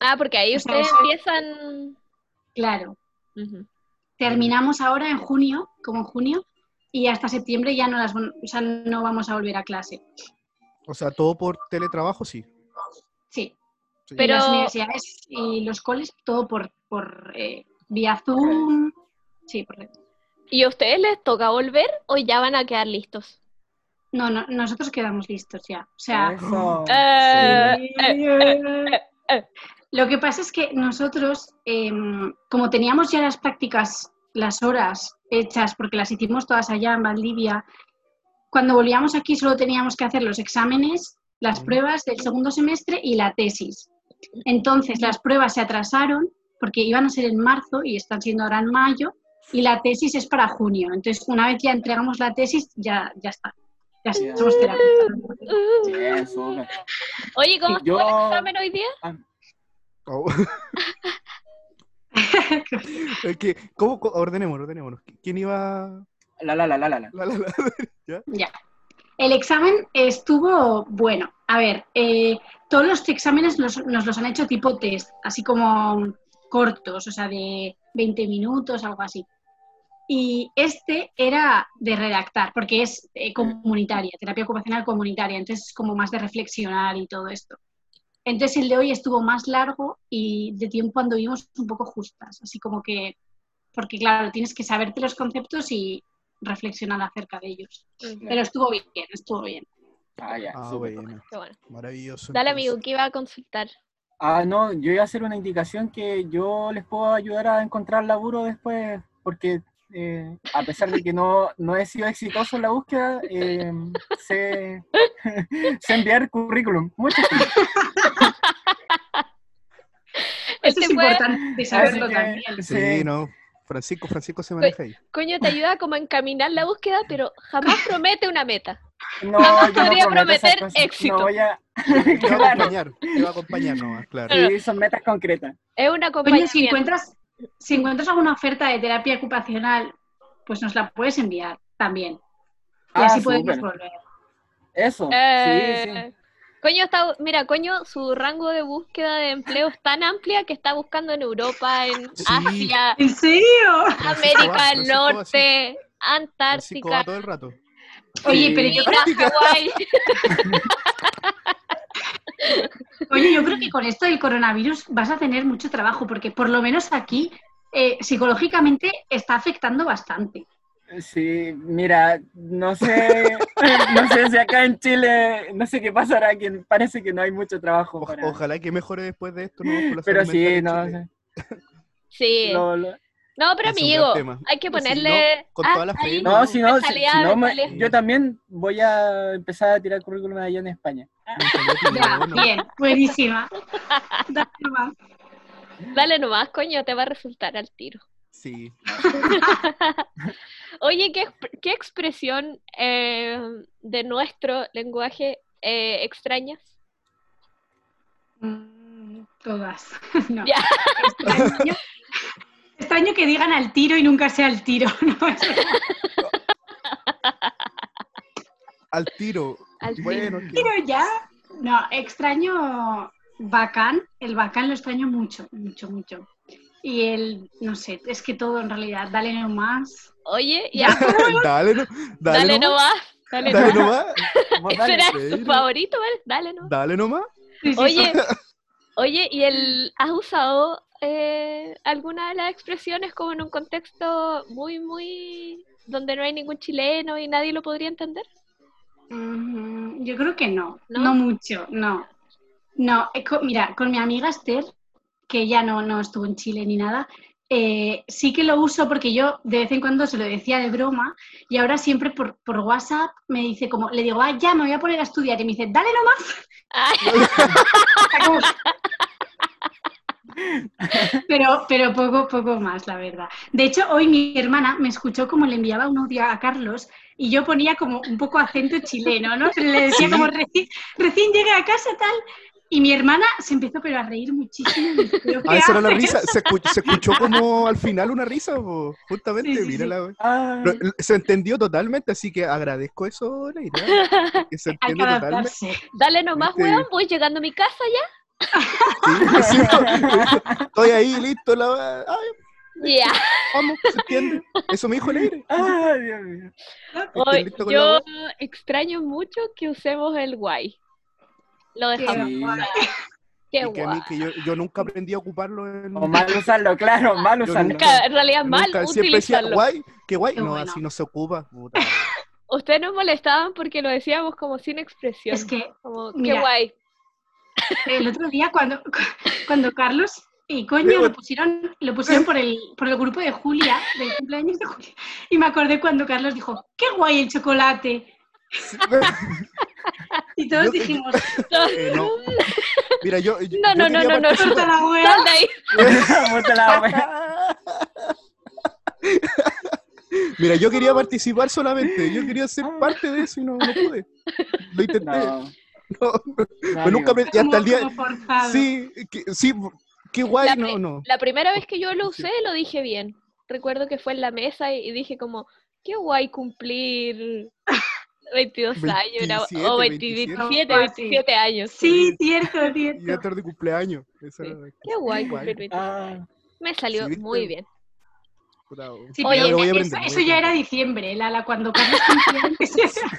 [SPEAKER 2] Ah, porque ahí
[SPEAKER 5] O sea,
[SPEAKER 2] ustedes empiezan...
[SPEAKER 5] Claro. Terminamos ahora en junio, como en junio, y hasta septiembre ya no, las, o sea, no vamos a volver a clase.
[SPEAKER 3] O sea, todo por teletrabajo, sí.
[SPEAKER 5] Sí,
[SPEAKER 3] Sí.
[SPEAKER 2] Pero-
[SPEAKER 5] y las universidades y los coles, todo por, por eh, vía Zoom. Sí, por
[SPEAKER 2] ¿Y a ustedes les toca volver o ya van a quedar listos?
[SPEAKER 5] No, no, nosotros quedamos listos ya. O sea,
[SPEAKER 4] Eso.
[SPEAKER 2] Eh,
[SPEAKER 5] lo que pasa es que nosotros, em, como teníamos ya las prácticas, las horas hechas, porque las hicimos todas allá en Valdivia, cuando volvíamos aquí solo teníamos que hacer los exámenes, las
[SPEAKER 3] Mm.
[SPEAKER 5] pruebas del segundo semestre y la tesis. Entonces las pruebas se atrasaron porque iban a ser en marzo y están siendo ahora en mayo y la tesis es para junio. Entonces una vez ya entregamos la tesis ya, ya está. Ya somos terapeutas.
[SPEAKER 2] Oye, ¿cómo
[SPEAKER 4] Yo-
[SPEAKER 2] estuvo el examen hoy día?
[SPEAKER 3] Oh. Es que, ¿cómo, ordenemos, ordenemos. ¿Quién iba?
[SPEAKER 4] La, la, la, la, la, la.
[SPEAKER 3] La, la, la.
[SPEAKER 5] Ya. El examen estuvo bueno. A ver, eh, todos los exámenes los- nos los han hecho tipo test, así como cortos, o sea, de 20 minutos, algo así. Y este era de redactar, porque es eh, comunitaria, terapia ocupacional comunitaria, entonces es como más de reflexionar y todo esto. Entonces el de hoy estuvo más largo y de tiempo anduvimos un poco justas, así como que, porque claro, tienes que saberte los conceptos y reflexionar acerca de ellos. Pero estuvo bien, estuvo bien.
[SPEAKER 4] Ah, ya,
[SPEAKER 3] Ah,
[SPEAKER 4] súper.
[SPEAKER 3] bueno. Maravilloso.
[SPEAKER 2] Dale,
[SPEAKER 3] entonces.
[SPEAKER 2] amigo, ¿qué iba a consultar?
[SPEAKER 4] Ah, no, yo iba a hacer una indicación que yo les puedo ayudar a encontrar laburo después, porque eh, a pesar de que no, no he sido exitoso en la búsqueda, eh, sé, sé enviar currículum. Muchas gracias.
[SPEAKER 5] Eso
[SPEAKER 2] Este
[SPEAKER 5] es
[SPEAKER 2] fue-
[SPEAKER 5] importante saberlo
[SPEAKER 4] que,
[SPEAKER 5] también.
[SPEAKER 3] Sí, no. Francisco, Francisco se maneja ahí.
[SPEAKER 2] Coño, te ayuda como a encaminar la búsqueda, pero jamás promete una meta.
[SPEAKER 4] No,
[SPEAKER 2] Jamás
[SPEAKER 4] no
[SPEAKER 2] podría prometer éxito.
[SPEAKER 4] No voy a...
[SPEAKER 3] Te va a acompañar, te va a acompañar nomás, claro.
[SPEAKER 4] Sí, son metas concretas.
[SPEAKER 2] Es una
[SPEAKER 5] Coño,
[SPEAKER 2] compañía.
[SPEAKER 5] si encuentras, si encuentras alguna oferta de terapia ocupacional, pues nos la puedes enviar también. Y
[SPEAKER 4] Ah,
[SPEAKER 5] así podemos
[SPEAKER 4] súper.
[SPEAKER 5] volver.
[SPEAKER 4] Eso, sí,
[SPEAKER 2] Eh, Coño está, mira, coño, su rango de búsqueda de empleo es tan amplia que está buscando en Europa, en
[SPEAKER 3] Sí.
[SPEAKER 2] Asia,
[SPEAKER 5] ¿En serio?
[SPEAKER 2] América del Norte, Antártica,
[SPEAKER 3] todo el rato.
[SPEAKER 5] Oye,
[SPEAKER 4] Sí.
[SPEAKER 5] pero yo
[SPEAKER 2] Islas Hawái.
[SPEAKER 5] Oye, yo creo que con esto del coronavirus vas a tener mucho trabajo, porque por lo menos aquí eh, psicológicamente está afectando bastante.
[SPEAKER 4] Sí, mira, no sé, no sé si acá en Chile, no sé qué pasará, que parece que no hay mucho trabajo
[SPEAKER 3] O-
[SPEAKER 4] para...
[SPEAKER 3] Ojalá que mejore después de esto, ¿no?
[SPEAKER 4] Pero sí, no,
[SPEAKER 3] Chile.
[SPEAKER 2] Sí.
[SPEAKER 4] lo- lo-
[SPEAKER 2] No, pero
[SPEAKER 3] Es
[SPEAKER 2] amigo, hay que ponerle.
[SPEAKER 3] no, con
[SPEAKER 2] Ah,
[SPEAKER 3] toda la fe,
[SPEAKER 2] ahí,
[SPEAKER 3] no,
[SPEAKER 4] no, si no, si- si
[SPEAKER 2] mentalidad,
[SPEAKER 4] no me- yo también voy a empezar a tirar currículum allá en España.
[SPEAKER 5] Ya,
[SPEAKER 3] ¿no?
[SPEAKER 5] bien, buenísima. Dale nomás.
[SPEAKER 2] Dale nomás, coño, te va a resultar al tiro.
[SPEAKER 3] Sí.
[SPEAKER 2] Oye, ¿qué, qué expresión eh, de nuestro lenguaje eh, extrañas?
[SPEAKER 5] Mm, Todas. No.
[SPEAKER 2] Ya.
[SPEAKER 5] Extraño, extraño que digan al tiro y nunca sea al tiro.
[SPEAKER 3] Al tiro.
[SPEAKER 2] Al tiro.
[SPEAKER 3] bueno, que-
[SPEAKER 5] Pero ya. No, extraño bacán. El bacán lo extraño mucho, mucho, mucho. Y el, no sé, es que todo en realidad, dale nomás.
[SPEAKER 2] Oye,
[SPEAKER 5] Ya,
[SPEAKER 3] dale, no, dale,
[SPEAKER 2] dale
[SPEAKER 3] nomás.
[SPEAKER 2] nomás. Dale,
[SPEAKER 3] Dale
[SPEAKER 2] nomás.
[SPEAKER 3] nomás.
[SPEAKER 2] Ese
[SPEAKER 4] dale.
[SPEAKER 2] era
[SPEAKER 3] ¿en
[SPEAKER 2] su
[SPEAKER 3] serio?
[SPEAKER 2] favorito, ¿vale? Dale nomás.
[SPEAKER 3] Dale nomás.
[SPEAKER 5] Sí, sí,
[SPEAKER 2] Oye, oye, ¿y el has usado eh, alguna de las expresiones como en un contexto muy, muy donde no hay ningún chileno y nadie lo podría entender?
[SPEAKER 5] Mm, Yo creo que no,
[SPEAKER 2] ¿No?
[SPEAKER 5] no, mucho, no. No, eh, mira, con mi amiga Esther, que ya no, no estuvo en Chile ni nada, eh, sí que lo uso porque yo de vez en cuando se lo decía de broma y ahora siempre por, por WhatsApp me dice como, le digo, ah, ya me voy a poner a estudiar y me dice, dale nomás. Pero, pero poco, poco más, la verdad. De hecho, hoy mi hermana me escuchó como le enviaba un audio a Carlos y yo ponía como un poco acento chileno, ¿no? Le decía como recién, recién llegué a casa tal. Y mi hermana se empezó pero a reír muchísimo. y me dijo, ¿pero qué
[SPEAKER 3] Ah, esa era la
[SPEAKER 5] haces?".
[SPEAKER 3] risa. Se, escu- se escuchó como al final una risa, po. justamente.
[SPEAKER 5] Sí, sí, sí.
[SPEAKER 3] mírala, Lo- Se entendió totalmente, así que agradezco eso, Leira. Que se
[SPEAKER 5] Hay
[SPEAKER 3] entiende
[SPEAKER 5] que
[SPEAKER 3] totalmente.
[SPEAKER 5] adaptarse.
[SPEAKER 2] dale nomás,
[SPEAKER 3] ¿Viste?
[SPEAKER 2] weón, voy llegando a mi casa ya.
[SPEAKER 3] Sí, sí, estoy ahí, listo. La... Ay,
[SPEAKER 2] Ya.
[SPEAKER 3] Vamos, ¿se entiende? Eso me dijo Leire.
[SPEAKER 4] Ay, Dios mío.
[SPEAKER 2] Hoy,
[SPEAKER 3] la
[SPEAKER 2] yo extraño mucho que usemos el guay. Lo
[SPEAKER 5] Qué
[SPEAKER 2] dejamos. Qué
[SPEAKER 3] Y que a
[SPEAKER 2] guay.
[SPEAKER 3] mí, que yo, yo nunca aprendí a ocuparlo en...
[SPEAKER 4] O mal usarlo, claro, mal usarlo.
[SPEAKER 3] nunca-
[SPEAKER 2] Ca- En realidad, mal
[SPEAKER 3] nunca, siempre decía,
[SPEAKER 2] utilizarlo.
[SPEAKER 3] guay, qué guay.
[SPEAKER 5] Qué
[SPEAKER 3] no,
[SPEAKER 5] bueno.
[SPEAKER 3] así no se ocupa. puta.
[SPEAKER 2] Ustedes nos molestaban porque lo decíamos como sin expresión.
[SPEAKER 5] Es que
[SPEAKER 2] Como, qué
[SPEAKER 5] mira,
[SPEAKER 2] guay.
[SPEAKER 5] el otro día cuando, cuando Carlos y coño lo pusieron, lo pusieron por el, por el grupo de Julia, del cumpleaños de Julia, y me acordé cuando Carlos dijo, qué guay el chocolate. Y todos
[SPEAKER 3] Yo-
[SPEAKER 5] dijimos,
[SPEAKER 3] Eh, no. Mira, yo, yo-
[SPEAKER 2] No, no,
[SPEAKER 3] yo
[SPEAKER 2] no, no, no,
[SPEAKER 5] la wea.
[SPEAKER 2] Sal de ahí.
[SPEAKER 4] Puta la wea.
[SPEAKER 3] Mira, yo quería participar solamente. Yo quería ser parte de eso y no, no pude. Lo intenté.
[SPEAKER 4] No,
[SPEAKER 3] No,
[SPEAKER 4] no,
[SPEAKER 3] pero nunca aprendí. Hasta el día. Sí, que- sí, qué guay,
[SPEAKER 2] La
[SPEAKER 3] no, no.
[SPEAKER 2] La primera vez que yo lo usé, lo dije bien. Recuerdo que fue en la mesa y, y dije como, qué guay cumplir 22 años, era-
[SPEAKER 3] 27,
[SPEAKER 2] o
[SPEAKER 3] 27.
[SPEAKER 2] 27,
[SPEAKER 5] Ah,
[SPEAKER 2] 27 años.
[SPEAKER 5] Sí, cierto,
[SPEAKER 3] Y
[SPEAKER 5] cierto.
[SPEAKER 3] ya tarde de cumpleaños.
[SPEAKER 2] Sí.
[SPEAKER 3] era-
[SPEAKER 2] Qué guay
[SPEAKER 3] Guay.
[SPEAKER 2] cumplir 27.
[SPEAKER 4] Ah,
[SPEAKER 2] Me salió
[SPEAKER 3] Sí,
[SPEAKER 2] muy bien.
[SPEAKER 3] puta,
[SPEAKER 5] Sí,
[SPEAKER 2] Oye,
[SPEAKER 5] eso,
[SPEAKER 3] aprender,
[SPEAKER 5] eso
[SPEAKER 3] a
[SPEAKER 5] ya era diciembre, la, la cuando Carlos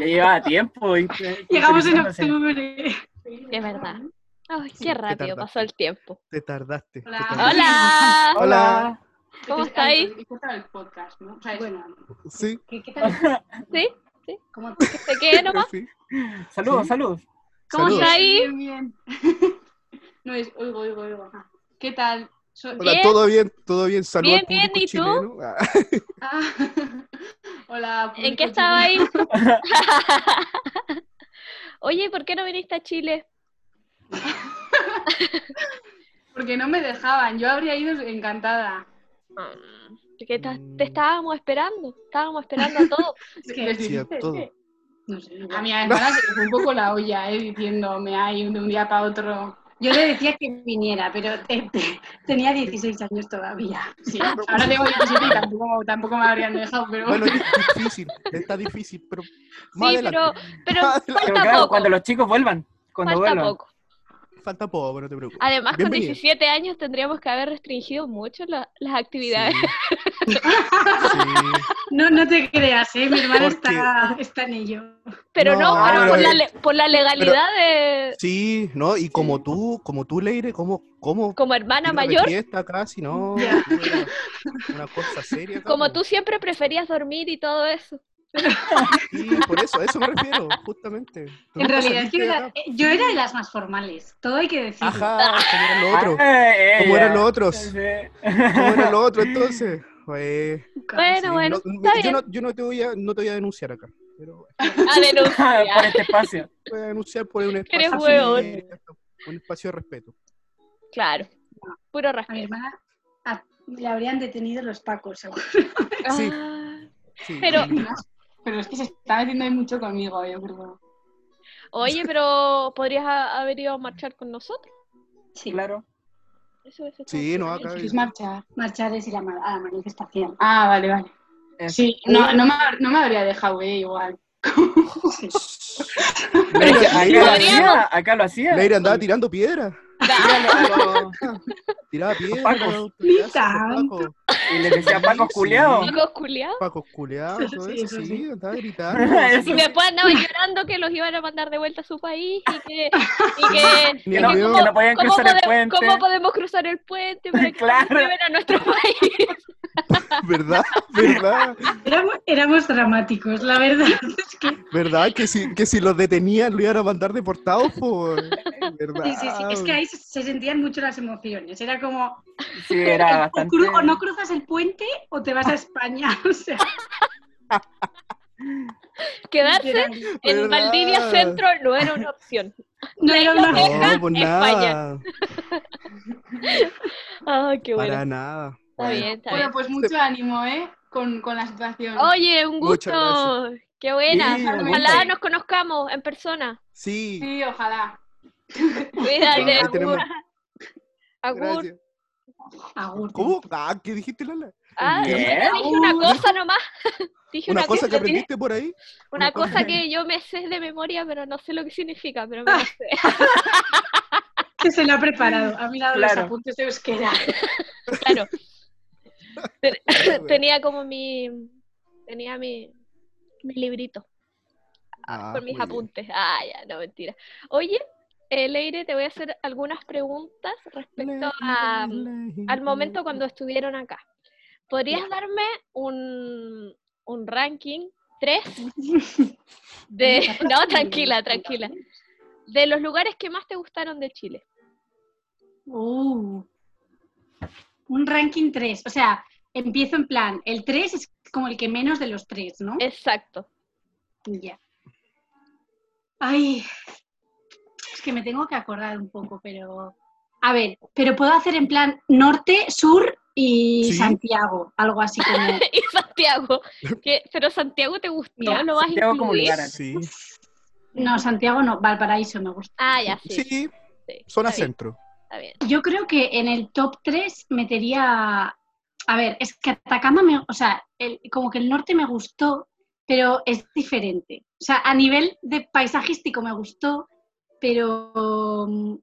[SPEAKER 4] ya llevaba tiempo. y-
[SPEAKER 5] Llegamos en octubre.
[SPEAKER 2] Es verdad. Ay, qué
[SPEAKER 3] qué
[SPEAKER 2] rápido pasó el tiempo.
[SPEAKER 3] Te tardaste. te
[SPEAKER 5] Hola.
[SPEAKER 3] tardaste.
[SPEAKER 2] ¡Hola!
[SPEAKER 3] Hola.
[SPEAKER 2] ¿Cómo está ahí?
[SPEAKER 5] el podcast, ¿no? O sea, bueno,
[SPEAKER 3] Sí,
[SPEAKER 5] ¿qué, qué tal?
[SPEAKER 2] ¿Sí?
[SPEAKER 5] ¿Cómo
[SPEAKER 2] ¿Que se quede nomás?
[SPEAKER 3] sí.
[SPEAKER 4] Saludos,
[SPEAKER 3] Sí.
[SPEAKER 4] saludos.
[SPEAKER 2] ¿Cómo
[SPEAKER 3] Saludos.
[SPEAKER 2] está ahí?
[SPEAKER 6] Bien, bien. No es, oigo, oigo, oigo. Ah, ¿Qué tal?
[SPEAKER 3] Hola,
[SPEAKER 2] Bien.
[SPEAKER 3] todo bien, todo bien. Saludos
[SPEAKER 2] Bien, bien, ¿y tú?
[SPEAKER 3] Ah,
[SPEAKER 6] Ah, Hola.
[SPEAKER 2] ¿En qué estaba ahí? Oye, ¿por qué no viniste a Chile?
[SPEAKER 6] Porque no me dejaban. Yo habría ido encantada.
[SPEAKER 2] Mm, Porque
[SPEAKER 3] Mm.
[SPEAKER 2] te estábamos esperando, estábamos esperando a todos.
[SPEAKER 5] Es que
[SPEAKER 6] Les
[SPEAKER 3] Sí, a todo.
[SPEAKER 5] no sé,
[SPEAKER 6] A mi hermana se le fue un poco la olla, ¿eh? Diciéndome ahí de un día para otro.
[SPEAKER 5] Yo le decía que viniera, pero te- te- tenía 16 años todavía.
[SPEAKER 6] Sí, ahora tengo 17 y tampoco, tampoco me habrían dejado, pero
[SPEAKER 3] Bueno, es difícil, está difícil, pero más
[SPEAKER 2] Sí,
[SPEAKER 3] adelante.
[SPEAKER 2] pero, pero
[SPEAKER 3] Más adelante.
[SPEAKER 4] Pero
[SPEAKER 2] falta
[SPEAKER 4] claro,
[SPEAKER 2] poco.
[SPEAKER 4] cuando los chicos vuelvan. Cuando
[SPEAKER 2] Falta
[SPEAKER 4] vuelvan.
[SPEAKER 2] poco.
[SPEAKER 3] Falta poco, no te preocupes.
[SPEAKER 2] Además, con
[SPEAKER 3] Bienvenida.
[SPEAKER 2] 17 años tendríamos que haber restringido mucho la- las actividades.
[SPEAKER 3] Sí. Sí.
[SPEAKER 5] No, no te creas, ¿eh? mi hermana
[SPEAKER 3] Porque-
[SPEAKER 5] está, está en ello.
[SPEAKER 2] Pero no,
[SPEAKER 3] No,
[SPEAKER 2] pero
[SPEAKER 3] pero
[SPEAKER 2] por, la, por la legalidad de
[SPEAKER 3] Sí, ¿no? Y como tú, como tú, Leire, como, como
[SPEAKER 2] como hermana mayor,
[SPEAKER 3] fiesta casi, no, tú eras una cosa seria.
[SPEAKER 2] como tú siempre preferías dormir y todo eso.
[SPEAKER 3] Sí, por eso, a eso me refiero, justamente. Tú
[SPEAKER 5] En realidad, yo era, eh, yo era de las más formales, todo hay que decirlo.
[SPEAKER 3] Ajá, como eran los otros.
[SPEAKER 4] Ah,
[SPEAKER 3] ¿Cómo eran los otros? ¿Cómo eran los otros entonces?
[SPEAKER 2] Bueno,
[SPEAKER 3] sí,
[SPEAKER 2] bueno,
[SPEAKER 3] no-
[SPEAKER 2] está
[SPEAKER 3] yo,
[SPEAKER 2] bien.
[SPEAKER 3] no, yo no te voy a, no te voy a denunciar acá, pero
[SPEAKER 2] A denunciar.
[SPEAKER 4] Por este espacio.
[SPEAKER 3] te voy a denunciar por un
[SPEAKER 2] Eres
[SPEAKER 3] espacio,
[SPEAKER 2] huevón.
[SPEAKER 3] de- un espacio de respeto.
[SPEAKER 2] Claro, puro
[SPEAKER 5] A mi
[SPEAKER 2] respeto.
[SPEAKER 5] hermana a- le habrían detenido los pacos, seguro.
[SPEAKER 3] Sí.
[SPEAKER 2] Ah,
[SPEAKER 3] Sí,
[SPEAKER 2] Pero-
[SPEAKER 6] pero es que se está metiendo ahí mucho conmigo, yo creo.
[SPEAKER 2] Oye, pero podrías ha- haber ido a marchar con nosotros.
[SPEAKER 5] Sí,
[SPEAKER 4] Claro.
[SPEAKER 2] Eso, eso
[SPEAKER 3] sí, no, acá.
[SPEAKER 6] Es marchar.
[SPEAKER 5] marchar es ir a, la manifestación.
[SPEAKER 6] Ah, vale, vale.
[SPEAKER 4] Eso.
[SPEAKER 6] Sí, no, no, me, no me habría dejado, eh, igual.
[SPEAKER 4] Acá,
[SPEAKER 3] Leire-
[SPEAKER 4] lo hacía, acá lo hacía.
[SPEAKER 3] Leire andaba tirando piedra. Tiraba piedra.
[SPEAKER 4] Pacos. Y le decía Paco
[SPEAKER 2] culiados.
[SPEAKER 3] Pacos culeados, todo
[SPEAKER 5] Sí,
[SPEAKER 3] eso, sí,
[SPEAKER 5] sí.
[SPEAKER 3] andaba gritando.
[SPEAKER 4] Eso
[SPEAKER 2] Y después andaban llorando que los iban a mandar de vuelta a su país y que, y que,
[SPEAKER 3] Ni
[SPEAKER 2] y que
[SPEAKER 3] mío.
[SPEAKER 2] cómo,
[SPEAKER 4] Que no podían
[SPEAKER 2] cómo
[SPEAKER 4] cruzar el puente.
[SPEAKER 2] cómo podemos cruzar el puente para que
[SPEAKER 4] Claro.
[SPEAKER 2] nos lleven a nuestro país.
[SPEAKER 3] ¿Verdad? ¿Verdad?
[SPEAKER 5] Éramos, éramos dramáticos, la verdad. Es que,
[SPEAKER 3] ¿Verdad? Que si, que si los detenían lo iban a mandar deportados, por ¿Verdad?
[SPEAKER 5] sí, sí, sí. Es que ahí se, se sentían mucho las emociones. Era como,
[SPEAKER 4] Sí, era
[SPEAKER 5] o,
[SPEAKER 4] bastante.
[SPEAKER 5] cru- o no cruzas el puente o te vas a España. O sea,
[SPEAKER 2] Quedarse en. Valdivia Centro no era una opción.
[SPEAKER 5] no era una
[SPEAKER 3] No, pues
[SPEAKER 2] España. Ay, qué bueno.
[SPEAKER 3] Para nada.
[SPEAKER 2] Está bien, está
[SPEAKER 6] Bueno, pues mucho ánimo, ¿eh? Con, con la situación.
[SPEAKER 2] Oye, un gusto. Qué buena.
[SPEAKER 3] Sí,
[SPEAKER 2] Ojalá nos conozcamos en persona.
[SPEAKER 3] Sí,
[SPEAKER 6] Sí, ojalá.
[SPEAKER 2] Cuídate. Agur.
[SPEAKER 3] Gracias.
[SPEAKER 5] Agur.
[SPEAKER 3] ¿Cómo? Ah, ¿qué dijiste, Lala?
[SPEAKER 2] Ah,
[SPEAKER 4] ¿Qué?
[SPEAKER 2] dije una cosa nomás. Dije
[SPEAKER 3] ¿Una cosa que aprendiste por ahí?
[SPEAKER 2] una
[SPEAKER 3] una cosa-
[SPEAKER 2] cosa que yo me sé de memoria, pero no sé lo que significa, pero me lo sé.
[SPEAKER 5] Que se lo ha preparado. Ha mirado
[SPEAKER 4] Claro.
[SPEAKER 5] los apuntes de euskera.
[SPEAKER 2] Claro. Ten- tenía como mi. Tenía mi. Mi librito
[SPEAKER 3] Ah,
[SPEAKER 2] con mis
[SPEAKER 3] bien.
[SPEAKER 2] apuntes. Ah, ya, no, mentira. Oye, eh, Leire, te voy a hacer algunas preguntas respecto a, al momento cuando estuvieron acá. ¿Podrías darme un, un ranking 3 de... No, tranquila, tranquila. De los lugares que más te gustaron de Chile.
[SPEAKER 5] Uh, un ranking 3. O sea, empiezo en plan, el 3 es como el que menos de los 3, ¿no?
[SPEAKER 2] Exacto.
[SPEAKER 5] Ya. Ay, es que me tengo que acordar un poco, pero... A ver, pero puedo hacer en plan norte, sur y
[SPEAKER 3] Sí.
[SPEAKER 5] Santiago, algo así como...
[SPEAKER 2] y Santiago. pero Santiago te gustó,
[SPEAKER 5] Mira,
[SPEAKER 2] ¿lo vas a
[SPEAKER 4] como
[SPEAKER 2] incluir?
[SPEAKER 4] lugar.
[SPEAKER 3] Sí,
[SPEAKER 5] No, Santiago no, Valparaíso me gusta.
[SPEAKER 2] Ah, ya, sí.
[SPEAKER 3] sí,
[SPEAKER 2] sí,
[SPEAKER 3] zona centro.
[SPEAKER 2] Está bien.
[SPEAKER 5] Yo creo que en el top 3 metería. A ver, es que Atacama me. O sea, el- como que el norte me gustó, pero es diferente. O sea, a nivel de paisajístico me gustó, pero mm,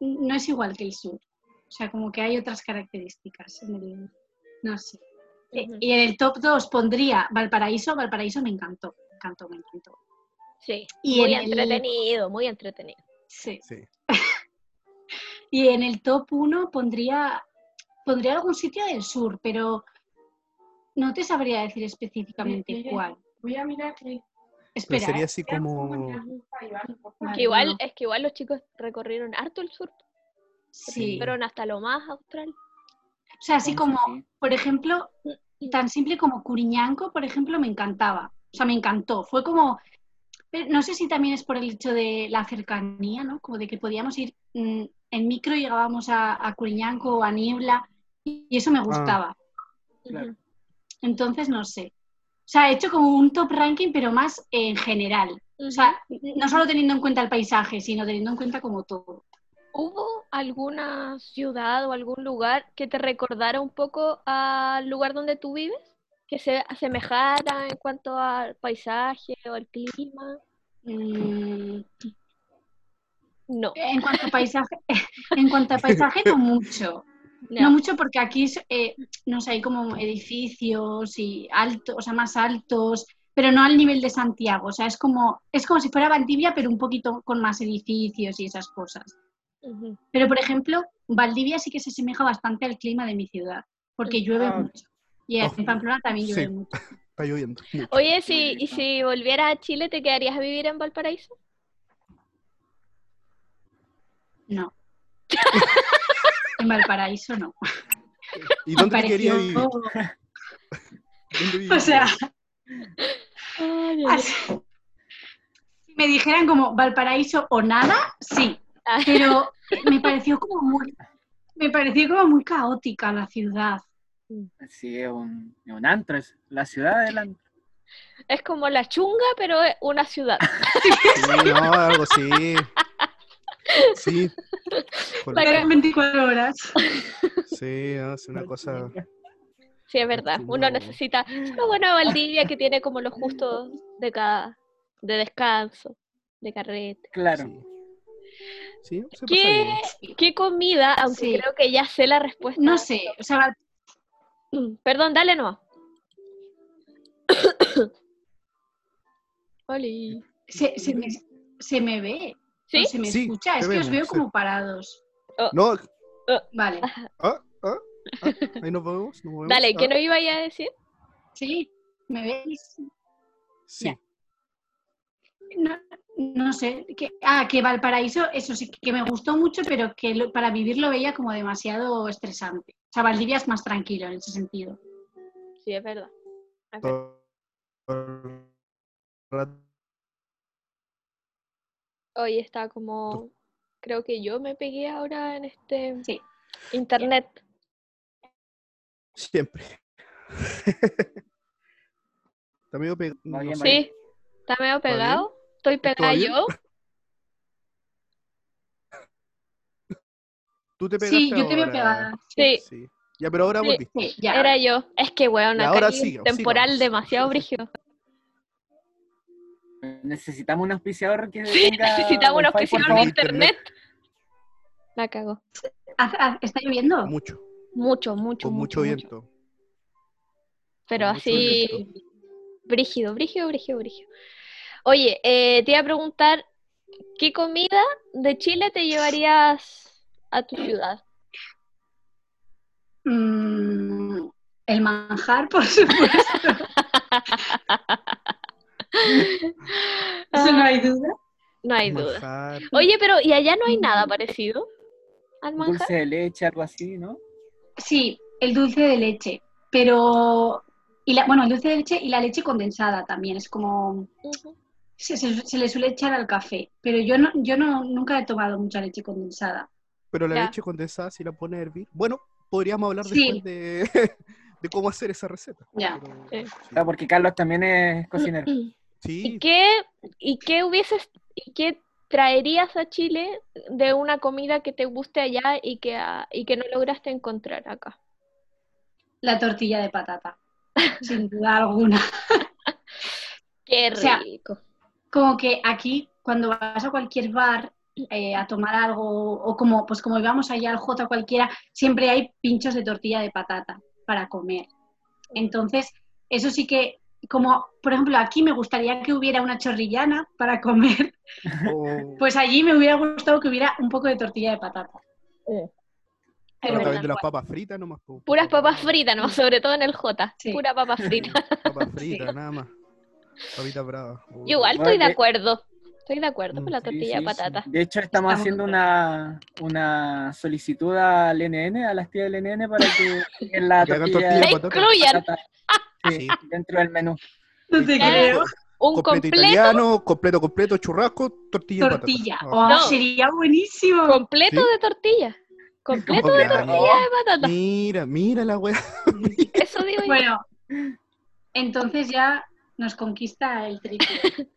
[SPEAKER 5] no es igual que el sur. O sea, como que hay otras características en el. No sé. Eh. Y en el top 2 pondría Valparaíso. Valparaíso me encantó. Me encantó, me encantó.
[SPEAKER 2] Sí,
[SPEAKER 5] Y
[SPEAKER 2] muy
[SPEAKER 5] en el-
[SPEAKER 2] entretenido, muy entretenido.
[SPEAKER 5] Sí.
[SPEAKER 3] Sí.
[SPEAKER 5] Y en el top 1 pondría, pondría algún sitio del sur, pero no te sabría decir específicamente cuál.
[SPEAKER 6] Voy a mirar. eh,
[SPEAKER 5] Espera,
[SPEAKER 3] sería
[SPEAKER 5] ¿eh?
[SPEAKER 3] así como.
[SPEAKER 5] Vale,
[SPEAKER 2] Que igual, es que igual los chicos recorrieron harto el sur,
[SPEAKER 5] sí.
[SPEAKER 2] fueron hasta lo más austral.
[SPEAKER 5] O sea, así como,
[SPEAKER 4] así.
[SPEAKER 5] por ejemplo, tan simple como Curiñanco, por ejemplo, me encantaba. O sea, me encantó. Fue como, pero no sé si también es por el hecho de la cercanía, ¿no? Como de que podíamos ir mm, en micro, llegábamos a, a Curiñanco o a Niebla, y eso me gustaba.
[SPEAKER 4] Claro.
[SPEAKER 5] Entonces, no sé. O sea, he hecho como un top ranking, pero más en general. O sea, no solo teniendo en cuenta el paisaje, sino teniendo en cuenta como todo.
[SPEAKER 2] ¿Hubo alguna ciudad o algún lugar que te recordara un poco al lugar donde tú vives? Que se asemejara en cuanto al paisaje o al clima.
[SPEAKER 5] Mm,
[SPEAKER 2] No.
[SPEAKER 5] en cuanto a paisaje, en cuanto a paisaje no mucho.
[SPEAKER 2] no.
[SPEAKER 5] No mucho porque aquí, es, eh, no sé, hay como edificios y altos, o sea, más altos, pero no al nivel de Santiago. O sea, es como, es como si fuera Valdivia, pero un poquito con más edificios y esas cosas. Pero, por ejemplo, Valdivia sí que se asemeja bastante al clima de mi ciudad, porque llueve
[SPEAKER 4] Ah.
[SPEAKER 5] mucho. Y en
[SPEAKER 3] Oh.
[SPEAKER 5] Pamplona también llueve
[SPEAKER 3] Sí.
[SPEAKER 5] mucho.
[SPEAKER 3] Está lloviendo. mucho.
[SPEAKER 2] Oye, si, y si volvieras a Chile, ¿te quedarías a vivir en Valparaíso?
[SPEAKER 5] No. en Valparaíso no.
[SPEAKER 3] ¿Y
[SPEAKER 5] Me
[SPEAKER 3] dónde te
[SPEAKER 5] pareció-
[SPEAKER 3] vivir? ¿Dónde
[SPEAKER 5] O sea, así- si me dijeran como Valparaíso o nada, sí.
[SPEAKER 2] Ah.
[SPEAKER 5] Pero me pareció como muy, me pareció como muy caótica la ciudad.
[SPEAKER 4] Sí, es un, es un antro, es la ciudad del antro.
[SPEAKER 2] Es como la chunga, pero es una ciudad.
[SPEAKER 3] Sí, no, algo así. Sí.
[SPEAKER 5] Eran 24 horas.
[SPEAKER 3] Sí, es una cosa.
[SPEAKER 2] Sí, es verdad. Uno necesita bueno de Valdivia que tiene como lo justo de cada de descanso, de carrete.
[SPEAKER 4] Claro.
[SPEAKER 3] Sí. Sí, se pasa
[SPEAKER 2] ¿Qué,
[SPEAKER 3] bien.
[SPEAKER 2] qué comida, aunque
[SPEAKER 5] Sí.
[SPEAKER 2] creo que ya sé la respuesta?
[SPEAKER 5] No sé, o sea,
[SPEAKER 2] Perdón, dale no. Oli.
[SPEAKER 5] se, se me, se me ve.
[SPEAKER 2] ¿Sí?
[SPEAKER 5] se me
[SPEAKER 3] Sí,
[SPEAKER 5] escucha. Es que os
[SPEAKER 3] vemos,
[SPEAKER 5] veo
[SPEAKER 3] sí.
[SPEAKER 5] como parados.
[SPEAKER 3] No,
[SPEAKER 5] Vale.
[SPEAKER 3] ah, ah, ah, ahí nos vemos. Nos movemos.
[SPEAKER 2] Dale, ¿qué
[SPEAKER 3] ah,
[SPEAKER 2] no iba a decir?
[SPEAKER 5] Sí, ¿me veis?
[SPEAKER 3] Sí.
[SPEAKER 5] ya. No, no sé. Que, ah, que Valparaíso, eso sí que me gustó mucho, pero que lo- para vivir lo veía como demasiado estresante. O sea, Valdivia es más tranquilo en ese sentido.
[SPEAKER 2] Sí, es verdad. Es verdad. Hoy está como. Creo que yo me pegué ahora en este
[SPEAKER 5] Sí.
[SPEAKER 2] internet.
[SPEAKER 3] Siempre. Está medio pe-
[SPEAKER 4] Va
[SPEAKER 3] no
[SPEAKER 4] bien.
[SPEAKER 2] Sí, está medio pegado. Estoy
[SPEAKER 3] ¿Todo
[SPEAKER 2] pegada yo.
[SPEAKER 3] Tú te pegaste
[SPEAKER 5] Sí, yo te veo pegada.
[SPEAKER 2] Sí,
[SPEAKER 3] Sí. Ya, pero ahora
[SPEAKER 2] Sí.
[SPEAKER 3] volviste.
[SPEAKER 5] Sí, ya.
[SPEAKER 2] era yo. Es que, weón, acá
[SPEAKER 3] ahora
[SPEAKER 2] hay temporal
[SPEAKER 3] sigamos.
[SPEAKER 2] demasiado brígido.
[SPEAKER 4] Necesitamos un auspiciador que
[SPEAKER 2] Sí,
[SPEAKER 4] tenga
[SPEAKER 2] necesitamos un auspiciador de internet. La cago.
[SPEAKER 5] ¿Hace- ha- ¿Está lloviendo?
[SPEAKER 3] Mucho.
[SPEAKER 2] Mucho, mucho,
[SPEAKER 3] Con
[SPEAKER 2] mucho,
[SPEAKER 3] mucho
[SPEAKER 2] mucho.
[SPEAKER 3] viento.
[SPEAKER 2] pero
[SPEAKER 3] Con
[SPEAKER 2] así,
[SPEAKER 3] viento.
[SPEAKER 2] brígido, brígido, brígido, brígido. Oye, eh, te iba a preguntar, ¿qué comida de Chile te llevarías a tu ciudad?
[SPEAKER 5] Mm, el manjar, por supuesto. Hay duda.
[SPEAKER 2] No hay duda.
[SPEAKER 3] Manjar.
[SPEAKER 2] Oye, pero ¿y allá no hay nada parecido al manjar?
[SPEAKER 4] Dulce de leche, algo así, ¿no?
[SPEAKER 5] Sí, el dulce de leche, pero... Y la, bueno, el dulce de leche y la leche condensada también, es como... Se, se- se le suele echar al café, pero yo no, yo no nunca he tomado mucha leche condensada.
[SPEAKER 3] Pero la
[SPEAKER 2] Ya.
[SPEAKER 3] leche condensada, si la pone a hervir. Bueno, podríamos hablar
[SPEAKER 5] Sí.
[SPEAKER 3] después de, de cómo hacer esa receta.
[SPEAKER 5] Ya.
[SPEAKER 3] Pero,
[SPEAKER 2] Sí.
[SPEAKER 3] sí.
[SPEAKER 4] Ah, porque Carlos también es cocinero.
[SPEAKER 2] ¿Y qué, y qué hubieses, y qué traerías a Chile de una comida que te guste allá y que, y que no lograste encontrar acá?
[SPEAKER 5] La tortilla de patata, sin duda alguna.
[SPEAKER 2] Qué
[SPEAKER 5] O sea,
[SPEAKER 2] rico.
[SPEAKER 5] Como que aquí, cuando vas a cualquier bar eh, a tomar algo, o como, pues como íbamos allá al J cualquiera, siempre hay pinchos de tortilla de patata para comer. Entonces, eso sí que, como por ejemplo aquí me gustaría que hubiera una chorrillana para comer,
[SPEAKER 3] o-
[SPEAKER 5] pues allí me hubiera gustado que hubiera un poco de tortilla de patata.
[SPEAKER 3] pero
[SPEAKER 5] Pero
[SPEAKER 3] también
[SPEAKER 5] bueno,
[SPEAKER 3] de las papas fritas nomás.
[SPEAKER 2] Puras papas fritas, ¿no? Sobre todo en el J.
[SPEAKER 5] Sí.
[SPEAKER 2] Pura papa frita.
[SPEAKER 3] Papas fritas, nada más. Papitas bravas. Uy.
[SPEAKER 2] Yo igual estoy de acuerdo. Estoy de acuerdo
[SPEAKER 3] Mm,
[SPEAKER 2] con la tortilla
[SPEAKER 4] sí,
[SPEAKER 2] de
[SPEAKER 4] sí.
[SPEAKER 2] patata.
[SPEAKER 4] De hecho, estamos haciendo una, una solicitud al NN, a las tías del NN, para que en la tortilla
[SPEAKER 3] tortilla de
[SPEAKER 2] ¡La
[SPEAKER 3] patata.
[SPEAKER 2] incluyan!
[SPEAKER 4] sí, dentro del menú.
[SPEAKER 5] no te creo.
[SPEAKER 2] Un
[SPEAKER 3] completo,
[SPEAKER 2] completo,
[SPEAKER 3] italiano, completo, completo, churrasco, tortilla de
[SPEAKER 5] Tortilla.
[SPEAKER 3] patata.
[SPEAKER 5] Oh,
[SPEAKER 2] No.
[SPEAKER 5] sería buenísimo.
[SPEAKER 2] completo
[SPEAKER 3] ¿Sí?
[SPEAKER 2] de tortilla. Completo de tortilla de patata.
[SPEAKER 3] Mira, mira la wea.
[SPEAKER 2] Eso digo yo.
[SPEAKER 5] Bueno, entonces ya nos conquista el triple.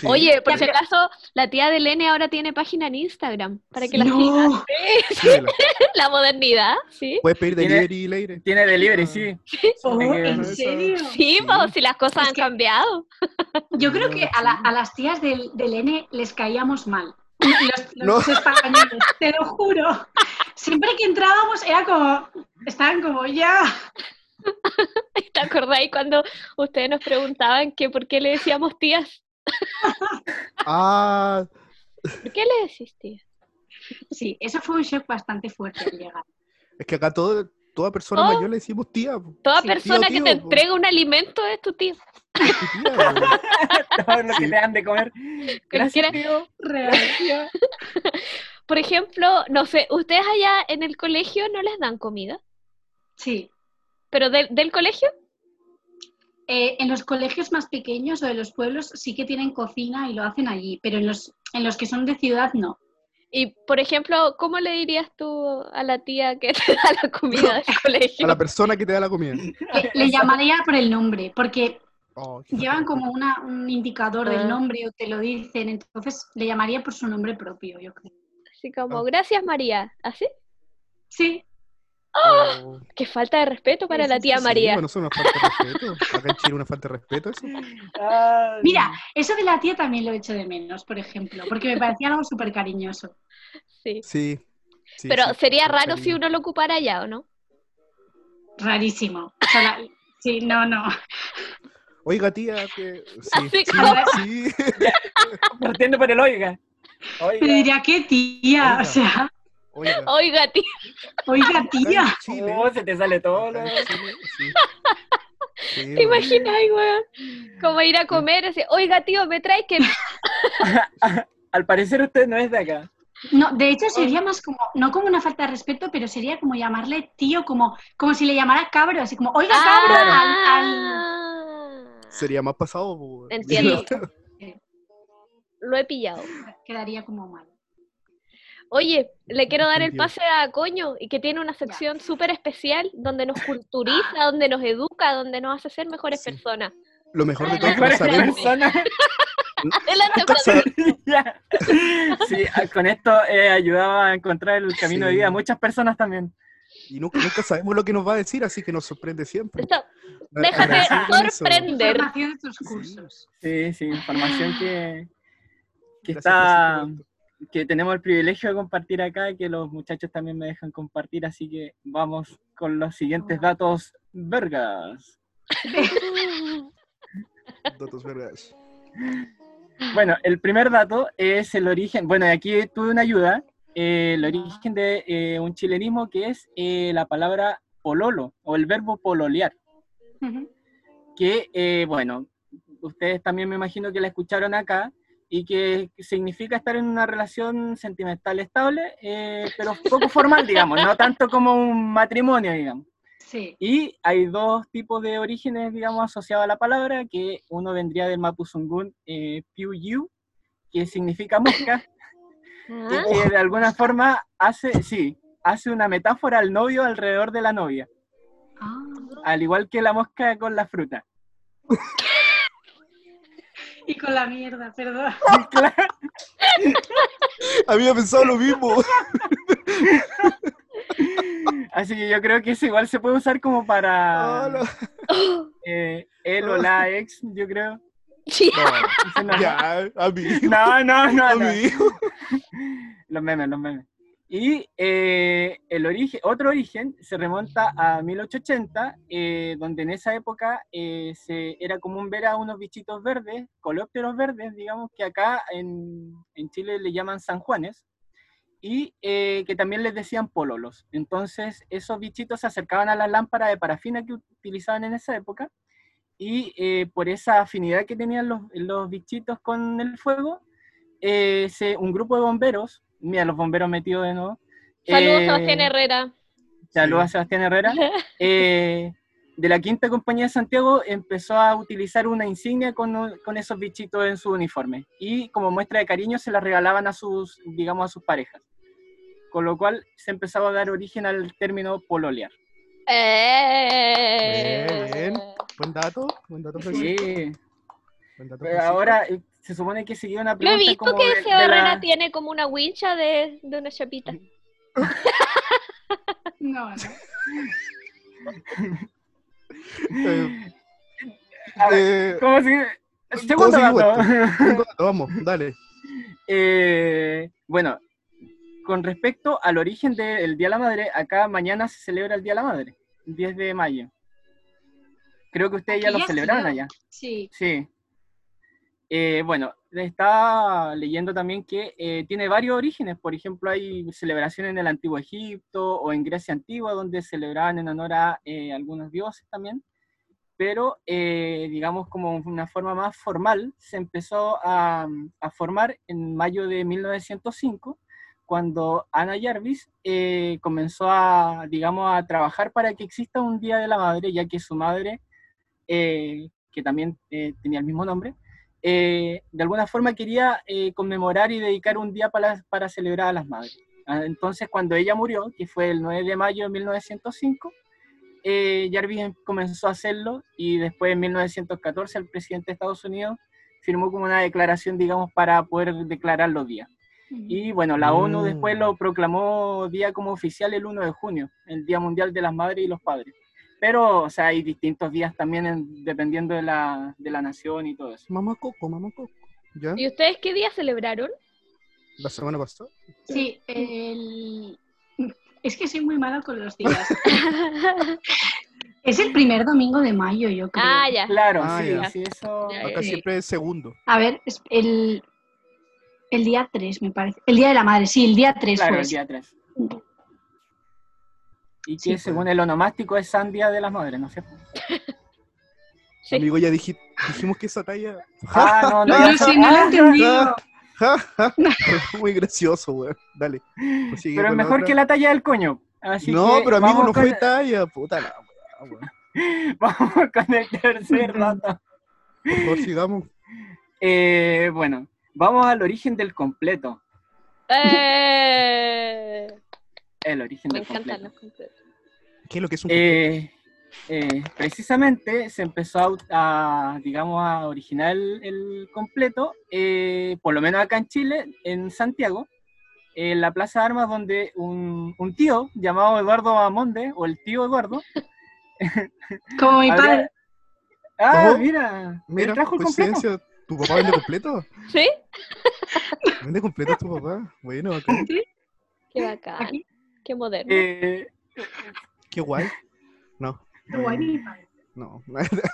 [SPEAKER 3] Sí.
[SPEAKER 2] Oye, por si acaso, la tía de Lene ahora tiene página en Instagram para que la
[SPEAKER 5] No.
[SPEAKER 2] sigan. Sí, la modernidad, ¿sí?
[SPEAKER 3] Puedes pedir delivery, Leire.
[SPEAKER 4] Tiene delivery,
[SPEAKER 3] Ah.
[SPEAKER 4] sí.
[SPEAKER 5] Oh,
[SPEAKER 4] Sí,
[SPEAKER 5] ¿En serio?
[SPEAKER 2] Sí,
[SPEAKER 3] Sí.
[SPEAKER 2] pues, si las cosas
[SPEAKER 5] Es
[SPEAKER 2] han
[SPEAKER 5] que-
[SPEAKER 2] cambiado.
[SPEAKER 5] Yo creo que a, la-
[SPEAKER 3] sí.
[SPEAKER 5] a las tías del, del N les caíamos mal. Los,
[SPEAKER 3] No.
[SPEAKER 5] los españoles, te lo juro. Siempre que entrábamos era como, estaban como ya.
[SPEAKER 2] ¿Te acordáis cuando ustedes nos preguntaban que por qué le decíamos tías?
[SPEAKER 3] Ah,
[SPEAKER 2] ¿Por qué le decís tías?
[SPEAKER 5] Sí, eso fue un shock bastante fuerte al llegar.
[SPEAKER 3] es que acá todo, toda persona
[SPEAKER 2] Oh.
[SPEAKER 3] mayor le decimos tía.
[SPEAKER 2] Toda
[SPEAKER 5] Sí,
[SPEAKER 2] persona
[SPEAKER 3] tío,
[SPEAKER 2] que te
[SPEAKER 3] po.
[SPEAKER 2] entrega un alimento es tu tío.
[SPEAKER 3] Es tu tía.
[SPEAKER 4] Todo lo que
[SPEAKER 3] Sí.
[SPEAKER 4] te dan de comer.
[SPEAKER 2] Cualquiera-
[SPEAKER 4] Gracias, tío.
[SPEAKER 5] Real.
[SPEAKER 2] Por ejemplo, no sé, ¿ustedes allá en el colegio no les dan comida?
[SPEAKER 5] Sí.
[SPEAKER 2] ¿Pero del- del colegio?
[SPEAKER 5] Eh, en los colegios más pequeños o de los pueblos sí que tienen cocina y lo hacen allí, pero en los, en los que son de ciudad no.
[SPEAKER 2] Y, por ejemplo, ¿cómo le dirías tú a la tía que te da la comida del colegio?
[SPEAKER 3] A la persona que te da la comida.
[SPEAKER 5] Le, le llamaría por el nombre, porque
[SPEAKER 3] Oh,
[SPEAKER 5] llevan
[SPEAKER 3] de
[SPEAKER 5] como una, un indicador
[SPEAKER 2] Ah.
[SPEAKER 5] del nombre o te lo dicen, entonces le llamaría por su nombre propio, yo creo.
[SPEAKER 2] Así como,
[SPEAKER 3] Ah.
[SPEAKER 2] gracias María. ¿Así?
[SPEAKER 5] Sí,
[SPEAKER 3] Oh.
[SPEAKER 2] Qué falta de respeto para
[SPEAKER 5] Sí,
[SPEAKER 2] la tía
[SPEAKER 5] sí.
[SPEAKER 2] María.
[SPEAKER 3] Bueno, es falta de respeto. Acá en Chile una falta de respeto eso.
[SPEAKER 4] Ay.
[SPEAKER 5] Mira, eso de la tía también lo echo de menos, por ejemplo, porque me parecía algo súper cariñoso.
[SPEAKER 2] Sí.
[SPEAKER 3] Sí. sí,
[SPEAKER 2] Pero
[SPEAKER 3] sí,
[SPEAKER 2] sería raro si uno lo ocupara allá, ¿o no?
[SPEAKER 5] Rarísimo. O sea, la- sí, no, no.
[SPEAKER 3] Oiga, tía, que. Sí,
[SPEAKER 2] Así
[SPEAKER 3] sí,
[SPEAKER 2] como-
[SPEAKER 3] sí.
[SPEAKER 4] Partiendo por el oiga. Oiga.
[SPEAKER 5] Te diría, ¿qué tía?
[SPEAKER 3] Oiga.
[SPEAKER 5] O sea,
[SPEAKER 3] Oiga.
[SPEAKER 2] Oiga, tía.
[SPEAKER 5] oiga, tía.
[SPEAKER 3] Chile,
[SPEAKER 4] Oh, se te sale todo. lo-
[SPEAKER 3] sí. Sí,
[SPEAKER 2] ¿Te imaginas, weón? Como ir a comer, así, oiga, tío, me traes que...
[SPEAKER 4] Al parecer usted no es de acá.
[SPEAKER 5] No, de hecho sería más como, no como una falta de respeto, pero sería como llamarle tío, como, como si le llamara cabro, así como, oiga, cabro, al, al-
[SPEAKER 2] Ah,
[SPEAKER 3] Sería más pasado.
[SPEAKER 2] Entiendo. Lo he pillado.
[SPEAKER 5] quedaría como mal.
[SPEAKER 2] Oye, le quiero dar el pase a Coño y que tiene una sección súper especial donde nos culturiza, donde nos educa, donde nos hace ser mejores
[SPEAKER 3] Sí.
[SPEAKER 2] personas.
[SPEAKER 3] Lo mejor de todo es que sabemos.
[SPEAKER 4] Sí, con esto he ayudado a encontrar el camino de vida a muchas personas también.
[SPEAKER 3] Y nunca, nunca sabemos lo que nos va a decir, así que nos sorprende siempre.
[SPEAKER 2] Esto- Déjate sorprender.
[SPEAKER 5] Información de tus
[SPEAKER 3] Sí.
[SPEAKER 5] cursos.
[SPEAKER 4] Sí, sí, información que, que
[SPEAKER 3] Gracias
[SPEAKER 4] está, que tenemos el privilegio de compartir acá y que los muchachos también me dejan compartir, así que vamos con los siguientes datos vergas.
[SPEAKER 3] Datos vergas.
[SPEAKER 4] Bueno, el primer dato es el origen, bueno, aquí tuve una ayuda, eh, el origen de eh, un chilenismo que es eh, la palabra pololo o el verbo pololear, que, eh, bueno, ustedes también me imagino que la escucharon acá y que significa estar en una relación sentimental estable, eh, pero poco formal, digamos, no tanto como un matrimonio, digamos.
[SPEAKER 5] Sí.
[SPEAKER 4] Y hay dos tipos de orígenes, digamos, asociados a la palabra, que uno vendría del mapuzungún eh, piuyu, que significa mosca, y
[SPEAKER 2] Ah,
[SPEAKER 4] que de alguna forma hace, sí, hace una metáfora al novio alrededor de la novia,
[SPEAKER 5] Ah.
[SPEAKER 4] al igual que la mosca con la fruta.
[SPEAKER 5] Y con la mierda, perdón.
[SPEAKER 4] Claro,
[SPEAKER 3] Había pensado lo mismo.
[SPEAKER 4] Así que yo creo que eso igual se puede usar como para
[SPEAKER 3] Hola.
[SPEAKER 4] eh, él o la ex, yo creo. no-
[SPEAKER 3] Ya, amigo.
[SPEAKER 4] No, no, no. Los memes, los memes. Y eh, el origen, otro origen se remonta a 1880, eh, donde en esa época eh, se, era común ver a unos bichitos verdes, coleópteros verdes, digamos, que acá en, en Chile le llaman sanjuanes, y eh, que también les decían pololos. Entonces, esos bichitos se acercaban a las lámparas de parafina que utilizaban en esa época, y eh, por esa afinidad que tenían los, los bichitos con el fuego, eh, se- un grupo de bomberos, mira los bomberos metidos de nuevo.
[SPEAKER 2] Saludos,
[SPEAKER 4] eh,
[SPEAKER 2] Sebastián Herrera.
[SPEAKER 4] Saludos a Sebastián Herrera. eh, de la quinta compañía de Santiago empezó a utilizar una insignia con, con esos bichitos en su uniforme. Y como muestra de cariño se las regalaban a sus, digamos, a sus parejas. Con lo cual se empezaba a dar origen al término pololear.
[SPEAKER 2] Eh.
[SPEAKER 3] Bien, bien. Buen dato. Buen dato.
[SPEAKER 4] Sí.
[SPEAKER 3] Buen dato,
[SPEAKER 4] Pero ahora se supone que seguía una
[SPEAKER 2] Lo he
[SPEAKER 4] pregunta
[SPEAKER 2] visto
[SPEAKER 4] como
[SPEAKER 2] que
[SPEAKER 4] de-
[SPEAKER 2] Seba
[SPEAKER 4] de la-
[SPEAKER 2] Herrera tiene como una wincha de, de una chapita.
[SPEAKER 5] No, no.
[SPEAKER 3] Eh,
[SPEAKER 4] A ver,
[SPEAKER 3] eh,
[SPEAKER 4] ¿cómo se- Segundo
[SPEAKER 3] sigue
[SPEAKER 4] dato.
[SPEAKER 3] segundo dato, Vamos, dale.
[SPEAKER 4] Eh, bueno, con respecto al origen del Día de la Madre, acá mañana se celebra el Día de la Madre, el 10 de mayo. Creo que ustedes ya lo celebraron allá.
[SPEAKER 5] Sí.
[SPEAKER 4] Sí. Eh, bueno, estaba leyendo también que eh, tiene varios orígenes. Por ejemplo, hay celebraciones en el Antiguo Egipto o en Grecia Antigua, donde celebraban en honor a eh, algunos dioses también. Pero, eh, digamos, como una forma más formal, se empezó a, formar en mayo de 1905, cuando Ana Jarvis eh, comenzó a, digamos, a trabajar para que exista un Día de la Madre, ya que su madre, que también tenía el mismo nombre, eh, de alguna forma quería eh, conmemorar y dedicar un día para, para celebrar a las madres. Ah, Entonces, cuando ella murió, que fue el 9 de mayo de 1905, eh, Jarvis em- comenzó a hacerlo y después en 1914 el presidente de Estados Unidos firmó como una declaración, digamos, para poder declarar los días. Y bueno, la ONU
[SPEAKER 3] Mm.
[SPEAKER 4] después lo proclamó día como oficial el 1 de junio, el Día Mundial de las Madres y los Padres. Pero, o sea, hay distintos días también en- dependiendo de la, de la nación y todo eso.
[SPEAKER 3] Mamá Coco, mamá Coco. ¿Ya?
[SPEAKER 2] ¿Y ustedes qué día celebraron?
[SPEAKER 3] La semana pasada.
[SPEAKER 5] Sí, el... es que soy muy mala con los días. Es el primer domingo de mayo, yo creo.
[SPEAKER 2] ah, ya.
[SPEAKER 4] Claro,
[SPEAKER 3] Ah,
[SPEAKER 4] sí,
[SPEAKER 3] ya.
[SPEAKER 4] sí, eso...
[SPEAKER 2] Ya,
[SPEAKER 3] Acá
[SPEAKER 5] Sí.
[SPEAKER 3] siempre es segundo.
[SPEAKER 5] A ver, es el, el día 3, me parece. El día de la madre, sí, el día 3
[SPEAKER 4] Claro,
[SPEAKER 5] fue.
[SPEAKER 4] el día 3. Y que
[SPEAKER 5] Sí, pues.
[SPEAKER 4] según el onomástico es San Día de las Madres, ¿no es cierto?
[SPEAKER 2] Sí.
[SPEAKER 3] Amigo, ya diji- dijimos que esa talla.
[SPEAKER 4] Ah, no,
[SPEAKER 5] No, no no
[SPEAKER 4] ah.
[SPEAKER 3] Ja, ja. Muy gracioso, weón. Dale.
[SPEAKER 4] Pero es mejor que la talla del coño. Así
[SPEAKER 3] No,
[SPEAKER 4] que
[SPEAKER 3] pero amigo, no
[SPEAKER 4] con-
[SPEAKER 3] fue talla. Puta la weón.
[SPEAKER 4] Vamos con el tercer dato.
[SPEAKER 3] Por favor, sigamos.
[SPEAKER 4] Eh, bueno, vamos al origen del completo.
[SPEAKER 2] Eh,
[SPEAKER 4] El origen
[SPEAKER 2] me
[SPEAKER 4] del completo.
[SPEAKER 2] encantan los completos.
[SPEAKER 3] ¿Qué es lo que es un
[SPEAKER 4] Eh, eh, precisamente se empezó a, a, digamos, a originar el, el completo, eh, por lo menos acá en Chile, en Santiago, en la Plaza de Armas, donde un, un tío llamado Eduardo Amonde, o el tío Eduardo,
[SPEAKER 5] Como mi
[SPEAKER 4] había-
[SPEAKER 5] padre.
[SPEAKER 4] Ah, mira,
[SPEAKER 3] Mira,
[SPEAKER 4] él trajo el completo.
[SPEAKER 3] ¿Tu papá vende completo?
[SPEAKER 2] ¿Sí?
[SPEAKER 3] ¿Vende completo tu papá? Bueno, acá.
[SPEAKER 2] Qué bacán.
[SPEAKER 5] Aquí.
[SPEAKER 2] Qué moderno.
[SPEAKER 4] Eh,
[SPEAKER 3] Qué guay. No.
[SPEAKER 5] Qué guay, padre.
[SPEAKER 3] No.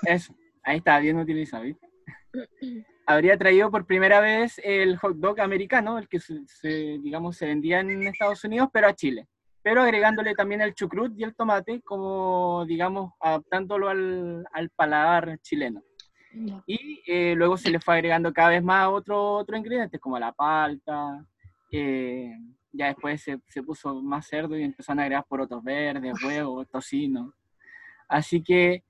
[SPEAKER 4] Eso, ahí está, bien utilizado, ¿viste? Habría traído por primera vez el hot dog americano, el que se, se, digamos se vendía en Estados Unidos, pero a Chile. Pero agregándole también el chucrut y el tomate, como digamos, adaptándolo al, al paladar chileno. Y eh, luego se le fue agregando cada vez más otros otro ingredientes, como la palta. eh, ya después se, se puso más cerdo y empezaron a agregar porotos verdes, huevos, tocino. Así que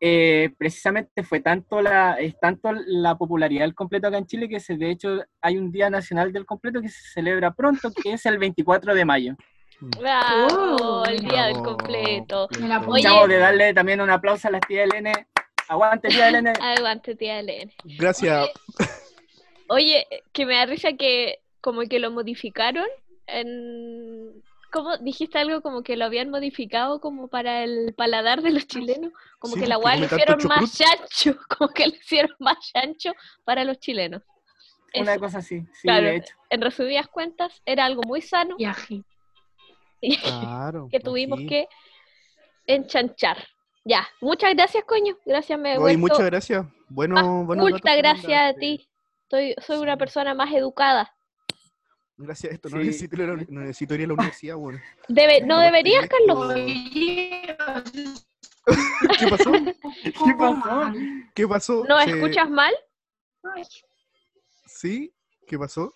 [SPEAKER 4] eh, precisamente fue tanto la, es tanto la popularidad del completo acá en Chile que se, de hecho hay un Día Nacional del Completo que se celebra pronto, que es el 24 de mayo.
[SPEAKER 2] Bravo, el día del completo.
[SPEAKER 4] Chavo, de darle también un aplauso a las tías Elene. Aguante, tía Elene.
[SPEAKER 2] Aguante, tía Elena.
[SPEAKER 3] Gracias.
[SPEAKER 2] Oye, que me da risa que como que lo modificaron en... ¿Cómo? Dijiste algo como que lo habían modificado como para el paladar de los chilenos, como
[SPEAKER 3] Sí,
[SPEAKER 2] que la lo
[SPEAKER 3] come tanto
[SPEAKER 2] hicieron más chancho, como que lo hicieron más chancho para los chilenos.
[SPEAKER 4] Una
[SPEAKER 2] Eso,
[SPEAKER 4] cosa así, sí,
[SPEAKER 2] claro,
[SPEAKER 4] de hecho.
[SPEAKER 2] en resumidas cuentas, era algo muy sano
[SPEAKER 5] Y
[SPEAKER 3] Claro.
[SPEAKER 2] que tuvimos
[SPEAKER 3] aquí.
[SPEAKER 2] que enchanchar. Ya, muchas gracias, coño. Gracias, me vuelto
[SPEAKER 3] muchas gracias. Bueno,
[SPEAKER 2] culta
[SPEAKER 3] que
[SPEAKER 2] gracias a ti. Soy, soy una persona más educada.
[SPEAKER 3] Gracias a esto. No,
[SPEAKER 4] Sí.
[SPEAKER 3] necesito ir a la, uni- no necesito ir a la universidad, bueno.
[SPEAKER 2] Debe, ¿No deberías, Carlos?
[SPEAKER 3] ¿Qué pasó?
[SPEAKER 4] ¿Qué pasó?
[SPEAKER 3] ¿Qué pasó?
[SPEAKER 2] ¿No
[SPEAKER 3] Se-
[SPEAKER 2] escuchas mal
[SPEAKER 3] ¿Sí? ¿Qué pasó?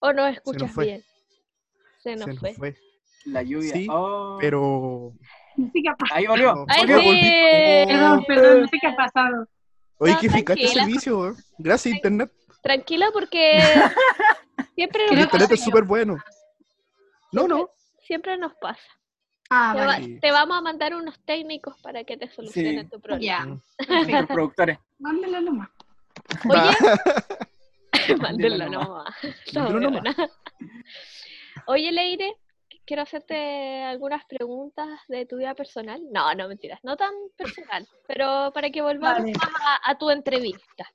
[SPEAKER 2] o no escuchas bien? Se nos
[SPEAKER 3] Se nos
[SPEAKER 2] fue.
[SPEAKER 3] fue.
[SPEAKER 4] La lluvia.
[SPEAKER 3] Sí,
[SPEAKER 4] Oh.
[SPEAKER 3] Pero.
[SPEAKER 5] No sé qué ha pasado.
[SPEAKER 4] Ahí volvió.
[SPEAKER 2] ¡Ay, sí!
[SPEAKER 5] Perdón, perdón, no sé qué ha pasado.
[SPEAKER 3] Oye,
[SPEAKER 2] No,
[SPEAKER 3] qué eficaz este servicio, weón. Gracias, Internet.
[SPEAKER 2] Tranquila porque siempre nos,
[SPEAKER 5] que
[SPEAKER 3] Internet es súper bueno. No, no.
[SPEAKER 2] siempre nos pasa.
[SPEAKER 5] Ah,
[SPEAKER 2] Te,
[SPEAKER 5] vale.
[SPEAKER 2] Vamos a mandar unos técnicos para que te solucionen
[SPEAKER 4] Sí.
[SPEAKER 2] tu problema.
[SPEAKER 5] Ya.
[SPEAKER 4] Productores.
[SPEAKER 5] Mándalo nomás.
[SPEAKER 2] Oye, mándenlo
[SPEAKER 4] Mándelo
[SPEAKER 2] nomás.
[SPEAKER 3] Mándelo
[SPEAKER 2] No,
[SPEAKER 3] nomás.
[SPEAKER 2] Oye, Leire, quiero hacerte algunas preguntas de tu vida personal. No, no, mentiras, no tan personal, pero para que volvamos
[SPEAKER 5] Vale.
[SPEAKER 2] más a, a tu entrevista.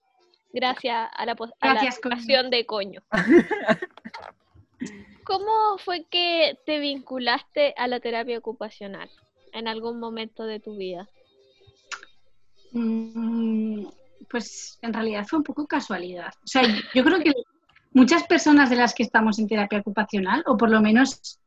[SPEAKER 2] Gracias a la, a la
[SPEAKER 5] coño.
[SPEAKER 2] de coño. ¿Cómo fue que te vinculaste a la terapia ocupacional en algún momento de tu vida?
[SPEAKER 5] Mm, Pues en realidad fue un poco casualidad. O sea, yo creo que muchas personas de las que estamos en terapia ocupacional, o por lo menos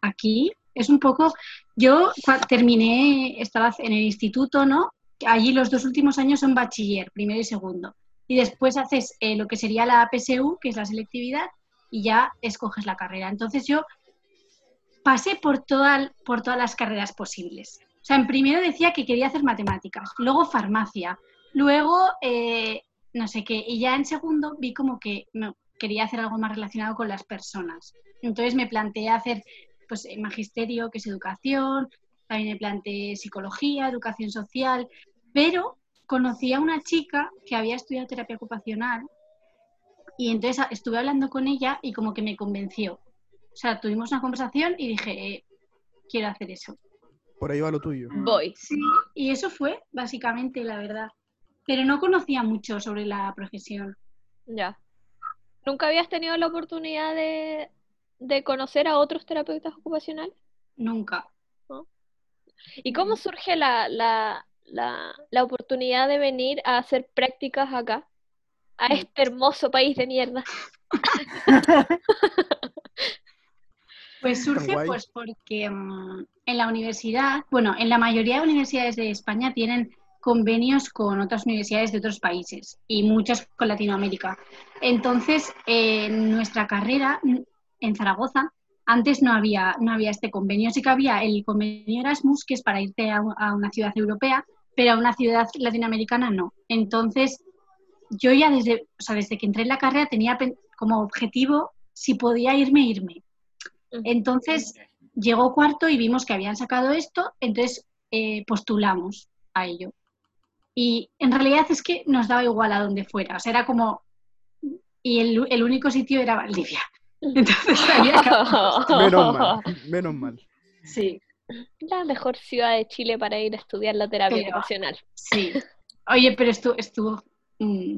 [SPEAKER 5] aquí, es un poco. Yo terminé, estaba en el instituto, ¿no? Allí los dos últimos años son bachiller, primero y segundo. Y después haces eh, lo que sería la PSU, que es la selectividad, y ya escoges la carrera. Entonces yo pasé por, toda- por todas las carreras posibles. O sea, en primero decía que quería hacer matemáticas, luego farmacia, luego eh, no sé qué, y ya en segundo vi como que me- quería hacer algo más relacionado con las personas. Entonces me planteé hacer pues eh, magisterio, que es educación, también me planteé psicología, educación social, pero conocí a una chica que había estudiado terapia ocupacional y entonces estuve hablando con ella y como que me convenció. O sea, tuvimos una conversación y dije, eh, quiero hacer eso.
[SPEAKER 3] Por ahí va lo tuyo.
[SPEAKER 2] Voy.
[SPEAKER 5] Sí, y eso fue básicamente la verdad. Pero no conocía mucho sobre la profesión.
[SPEAKER 2] Ya. ¿Nunca habías tenido la oportunidad de, de conocer a otros terapeutas ocupacionales?
[SPEAKER 5] Nunca.
[SPEAKER 2] ¿Y cómo surge la, la, la, la oportunidad de venir a hacer prácticas acá? A este hermoso país de mierda.
[SPEAKER 5] Pues surge pues porque mm, en la universidad, bueno, en la mayoría de universidades de España tienen convenios con otras universidades de otros países y muchas con Latinoamérica. Entonces, eh, en nuestra carrera mm, en Zaragoza, antes no había, no había este convenio. Sí que había el convenio Erasmus, que es para irte a, a una ciudad europea, pero a una ciudad latinoamericana no. Entonces, yo ya desde, o sea, desde que entré en la carrera tenía como objetivo, si podía irme, irme. Entonces, llegó cuarto y vimos que habían sacado esto, entonces eh, postulamos a ello. Y en realidad es que nos daba igual a donde fuera, o sea, era como... Y el, el único sitio era Valdivia. Entonces había que-
[SPEAKER 3] Menos mal. Menos mal.
[SPEAKER 5] Sí,
[SPEAKER 2] La mejor ciudad de Chile para ir a estudiar la terapia
[SPEAKER 5] Pero-
[SPEAKER 2] ocupacional.
[SPEAKER 5] sí. Oye, pero estuvo... estuvo mm,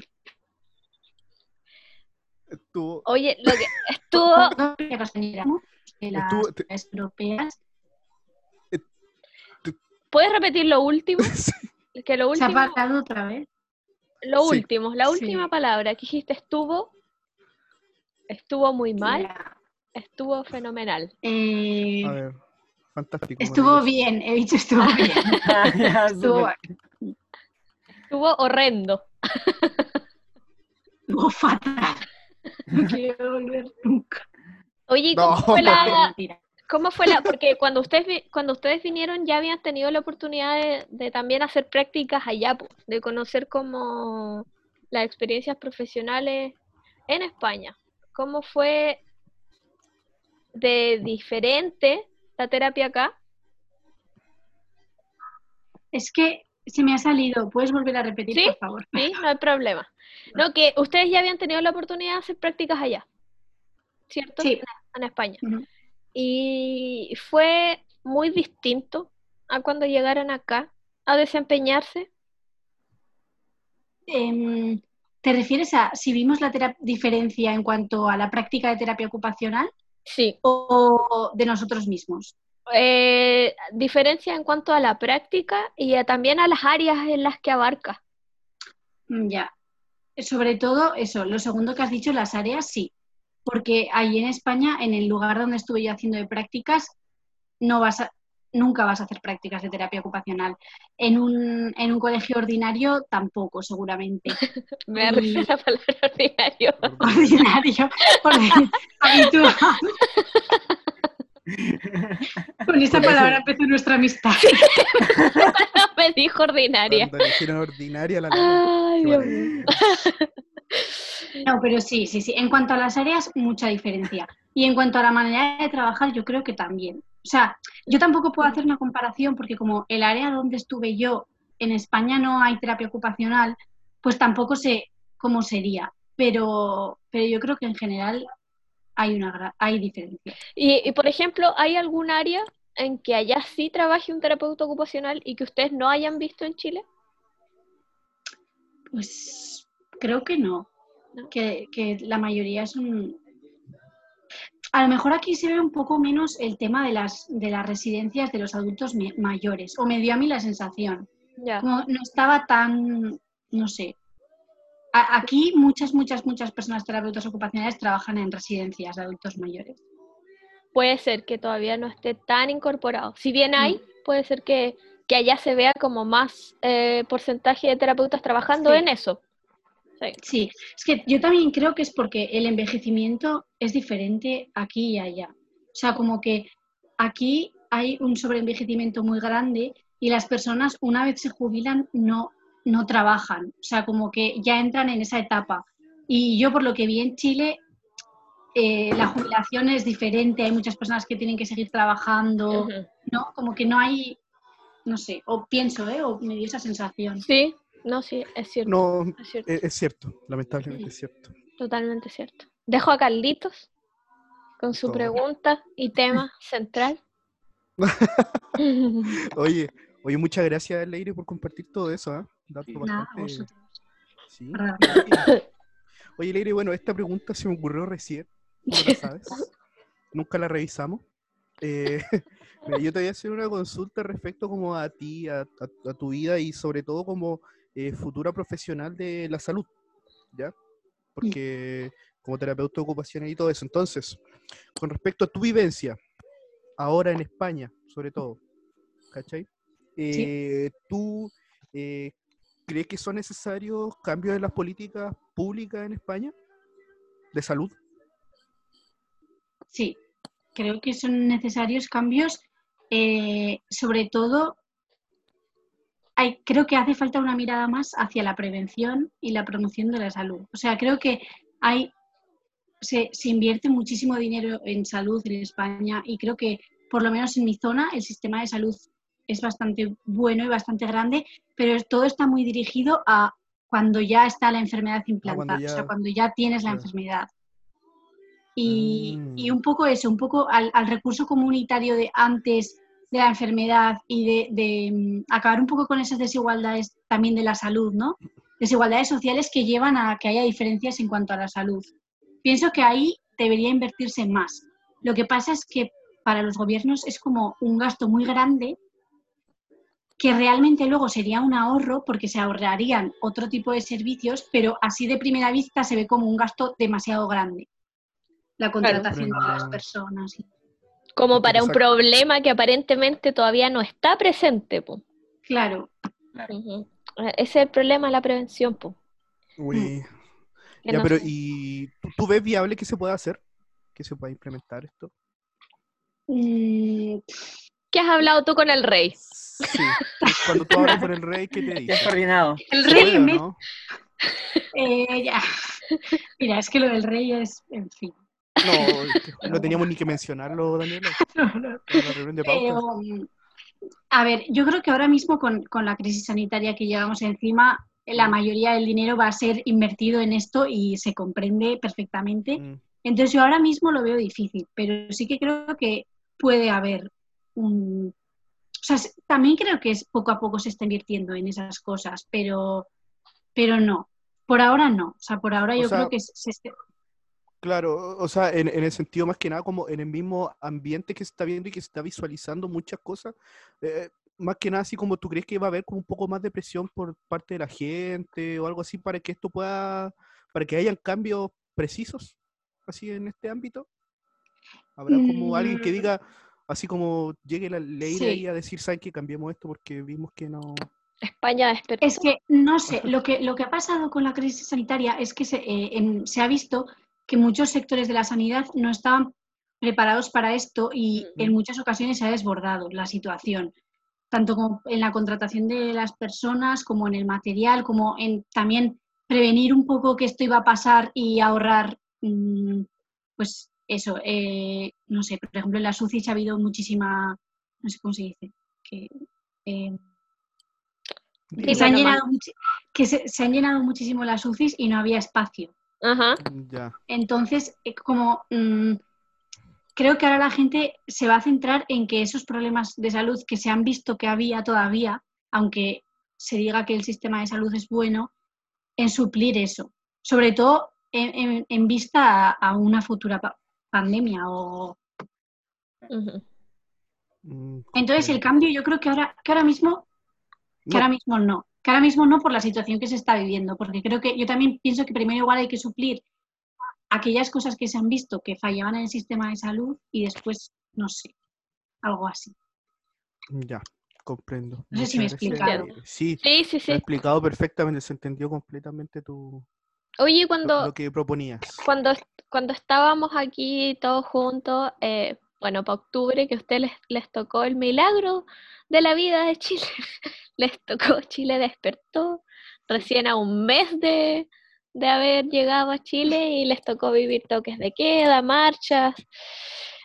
[SPEAKER 3] Estuvo,
[SPEAKER 2] Oye, lo que estuvo...
[SPEAKER 5] de las
[SPEAKER 3] Estuvo- te-
[SPEAKER 5] europeas.
[SPEAKER 2] ¿Puedes repetir lo último? Que lo
[SPEAKER 5] Se ha
[SPEAKER 2] último,
[SPEAKER 5] parado otra vez.
[SPEAKER 2] lo
[SPEAKER 3] Sí.
[SPEAKER 2] último, la
[SPEAKER 5] Sí.
[SPEAKER 2] última palabra que dijiste estuvo, estuvo muy mal, estuvo fenomenal.
[SPEAKER 5] Eh,
[SPEAKER 3] A ver, fantástico.
[SPEAKER 5] estuvo bien, he dicho estuvo bien. Estuvo.
[SPEAKER 2] Estuvo horrendo.
[SPEAKER 5] estuvo fatal. No quiero volver nunca.
[SPEAKER 2] Oye, ¿y
[SPEAKER 3] No.
[SPEAKER 2] ¿cómo fue la,
[SPEAKER 5] Mentira.
[SPEAKER 2] cómo fue la, porque cuando ustedes vi- cuando ustedes vinieron ya habían tenido la oportunidad de, de también hacer prácticas allá, de conocer como las experiencias profesionales en España. ¿Cómo fue de diferente la terapia acá?
[SPEAKER 5] Es que se me ha salido. ¿Puedes volver a repetir,
[SPEAKER 2] ¿Sí?
[SPEAKER 5] por favor?
[SPEAKER 2] Sí, no hay problema. No, que ustedes ya habían tenido la oportunidad de hacer prácticas allá, ¿cierto?
[SPEAKER 5] Sí.
[SPEAKER 2] En España. Y fue muy distinto a cuando llegaron acá a desempeñarse.
[SPEAKER 5] Em, ¿Te refieres a si vimos la diferencia en cuanto a la práctica de terapia ocupacional
[SPEAKER 2] Sí.
[SPEAKER 5] o de nosotros mismos?
[SPEAKER 2] Eh, diferencia en cuanto a la práctica y a- también a las áreas en las que abarca.
[SPEAKER 5] Mm, Ya. Sobre todo eso, lo segundo que has dicho, las áreas, sí. Porque ahí en España, en el lugar donde estuve yo haciendo de prácticas, no vas a, nunca vas a hacer prácticas de terapia ocupacional. En un, en un colegio ordinario tampoco, seguramente.
[SPEAKER 2] Me
[SPEAKER 5] Mm.
[SPEAKER 2] risa la palabra ordinario.
[SPEAKER 5] Ordinario, habitual. Con esa palabra empezó nuestra amistad.
[SPEAKER 2] Me dijo ordinaria.
[SPEAKER 3] Cuando dijeron ordinaria la.
[SPEAKER 2] Ay, Dios mío.
[SPEAKER 5] No, pero sí, sí, sí. En cuanto a las áreas, mucha diferencia. Y en cuanto a la manera de trabajar, yo creo que también. O sea, yo tampoco puedo hacer una comparación porque como el área donde estuve yo, en España no hay terapia ocupacional, pues tampoco sé cómo sería. Pero, pero yo creo que en general hay una hay diferencia.
[SPEAKER 2] Y, y, por ejemplo, ¿hay algún área en que allá sí trabaje un terapeuta ocupacional y que ustedes no hayan visto en Chile?
[SPEAKER 5] Pues creo que no.
[SPEAKER 2] ¿No?
[SPEAKER 5] Que, que la mayoría son. A lo mejor aquí se ve un poco menos el tema de las, de las residencias de los adultos mayores, o me dio a mí la sensación. Como no estaba tan, no sé. A- aquí muchas, muchas, muchas personas terapeutas ocupacionales trabajan en residencias de adultos mayores.
[SPEAKER 2] Puede ser que todavía no esté tan incorporado. Si bien hay,
[SPEAKER 5] Mm.
[SPEAKER 2] puede ser que, que allá se vea como más eh, porcentaje de terapeutas trabajando
[SPEAKER 5] Sí.
[SPEAKER 2] en eso. Sí.
[SPEAKER 5] Sí, es que yo también creo que es porque el envejecimiento es diferente aquí y allá. O sea, como que aquí hay un sobreenvejecimiento muy grande y las personas una vez se jubilan no, no trabajan. O sea, como que ya entran en esa etapa. Y yo por lo que vi en Chile, eh, la jubilación es diferente, hay muchas personas que tienen que seguir trabajando,
[SPEAKER 2] Ujú.
[SPEAKER 5] ¿no? Como que no hay, no sé, o pienso, ¿eh? O me dio esa sensación.
[SPEAKER 2] Sí, no, sí, es cierto.
[SPEAKER 3] No,
[SPEAKER 2] Es cierto,
[SPEAKER 3] es, es cierto, lamentablemente es cierto.
[SPEAKER 2] totalmente cierto. Dejo a Carlitos con su
[SPEAKER 3] Todo.
[SPEAKER 2] pregunta y tema central.
[SPEAKER 3] Oye, oye, muchas gracias, Leire, por compartir todo eso, ¿ah? Dato bastante-. Sí. Oye, Leire, bueno, esta pregunta se me ocurrió recién, ¿cómo la sabes? Nunca la revisamos. Eh, mira, yo te voy a hacer una consulta respecto como a ti, a, a- a tu vida y sobre todo como eh, futura profesional de la salud, ¿ya? Porque como terapeuta ocupacional y todo eso. Entonces, con respecto a tu vivencia, ahora en España, sobre todo, ¿cachai? Eh, ¿Tú eh, crees que son necesarios cambios en las políticas públicas en España de salud?
[SPEAKER 5] Sí, creo que son necesarios cambios, eh, sobre todo, hay, creo que hace falta una mirada más hacia la prevención y la promoción de la salud. O sea, creo que hay, se, se invierte muchísimo dinero en salud en España y creo que, por lo menos en mi zona, el sistema de salud es bastante bueno y bastante grande, pero todo está muy dirigido a cuando ya está la enfermedad implantada, o sea, cuando ya tienes la enfermedad. Y, y
[SPEAKER 3] Mm.
[SPEAKER 5] un poco eso, un poco al, al recurso comunitario de antes de la enfermedad y de, de, mm, acabar un poco con esas desigualdades también de la salud, ¿no? Desigualdades sociales que llevan a que haya diferencias en cuanto a la salud. Pienso que ahí debería invertirse más. Lo que pasa es que para los gobiernos es como un gasto muy grande que realmente luego sería un ahorro porque se ahorrarían otro tipo de servicios, pero así de primera vista se ve como un gasto demasiado grande. La contratación de las personas.
[SPEAKER 2] Como para un problema que aparentemente todavía no está presente, po.
[SPEAKER 5] Claro.
[SPEAKER 2] Eh, Ese es el problema de la prevención, po.
[SPEAKER 3] Uy.
[SPEAKER 2] que
[SPEAKER 3] Ya,
[SPEAKER 2] no
[SPEAKER 3] pero ¿y tú, tú ves viable que se pueda hacer? ¿Que se pueda implementar esto?
[SPEAKER 5] Mm,
[SPEAKER 2] ¿Qué has hablado tú con el rey?
[SPEAKER 3] Sí. Cuando tú hablas con el rey, ¿qué te
[SPEAKER 4] Ya
[SPEAKER 3] dice?
[SPEAKER 4] coordinado.
[SPEAKER 5] el
[SPEAKER 3] ¿Se
[SPEAKER 5] rey
[SPEAKER 3] puede o
[SPEAKER 5] me-
[SPEAKER 3] no?
[SPEAKER 5] eh, ya. Mira, es que lo del rey es, en fin.
[SPEAKER 3] No, no teníamos ni que mencionarlo, Daniela.
[SPEAKER 5] No, no.
[SPEAKER 3] de
[SPEAKER 5] mm, a ver, yo creo que ahora mismo con, con la crisis sanitaria que llevamos encima, la mayoría del dinero va a ser invertido en esto y se comprende perfectamente.
[SPEAKER 3] Mm,
[SPEAKER 5] Entonces yo ahora mismo lo veo difícil, pero sí que creo que puede haber un... O sea, también creo que es poco a poco se está invirtiendo en esas cosas, pero, pero no. Por ahora no. O sea, por ahora
[SPEAKER 3] O
[SPEAKER 5] yo
[SPEAKER 3] sea,
[SPEAKER 5] creo que se, se-
[SPEAKER 3] Claro, o sea, en, en el sentido más que nada como en el mismo ambiente que se está viendo y que se está visualizando muchas cosas, eh, más que nada así como tú crees que va a haber como un poco más de presión por parte de la gente o algo así para que esto pueda, para que hayan cambios precisos así en este ámbito. ¿Habrá como alguien que
[SPEAKER 5] Mm.
[SPEAKER 3] diga, así como llegue la ley
[SPEAKER 5] Sí.
[SPEAKER 3] ahí a decir, ¿saben que cambiemos esto porque vimos que no...
[SPEAKER 2] España despertó.
[SPEAKER 5] Es que no sé, lo que, lo que ha pasado con la crisis sanitaria es que se, eh, en- se ha visto que muchos sectores de la sanidad no estaban preparados para esto y en muchas ocasiones se ha desbordado la situación, tanto como en la contratación de las personas, como en el material, como en también prevenir un poco que esto iba a pasar y ahorrar, mm, pues eso, eh, no sé, por ejemplo en las UCIs ha habido muchísima, no sé cómo se dice, que... eh, que
[SPEAKER 2] Dilo
[SPEAKER 5] se han llenado, que se, se han llenado muchísimo las UCIs y no había espacio.
[SPEAKER 2] Ajá.
[SPEAKER 3] Ya,
[SPEAKER 5] Entonces, eh, como mm, creo que ahora la gente se va a centrar en que esos problemas de salud que se han visto que había todavía, aunque se diga que el sistema de salud es bueno, en suplir eso. Sobre todo en, en- en vista a, a una futura pa- pandemia. O...
[SPEAKER 3] mm,
[SPEAKER 5] Entonces, el cambio yo creo que ahora, que ahora mismo que
[SPEAKER 3] No,
[SPEAKER 5] ahora mismo no. Que ahora mismo no por la situación que se está viviendo, porque creo que yo también pienso que primero igual hay que suplir aquellas cosas que se han visto que fallaban en el sistema de salud y después, no sé, algo así.
[SPEAKER 3] ya, comprendo.
[SPEAKER 5] No sé si me he explicado.
[SPEAKER 3] Gabriela. Sí,
[SPEAKER 2] Sí, sí, sí.
[SPEAKER 3] he explicado perfectamente, se entendió completamente tu,
[SPEAKER 2] Oye,
[SPEAKER 3] lo,
[SPEAKER 2] cuando,
[SPEAKER 3] lo que proponías.
[SPEAKER 2] cuando, cuando estábamos aquí todos juntos, eh, bueno, para octubre, que a ustedes les, les tocó el milagro de la vida de Chile, les tocó Chile despertó, recién a un mes de, de haber llegado a Chile y les tocó vivir toques de queda, marchas,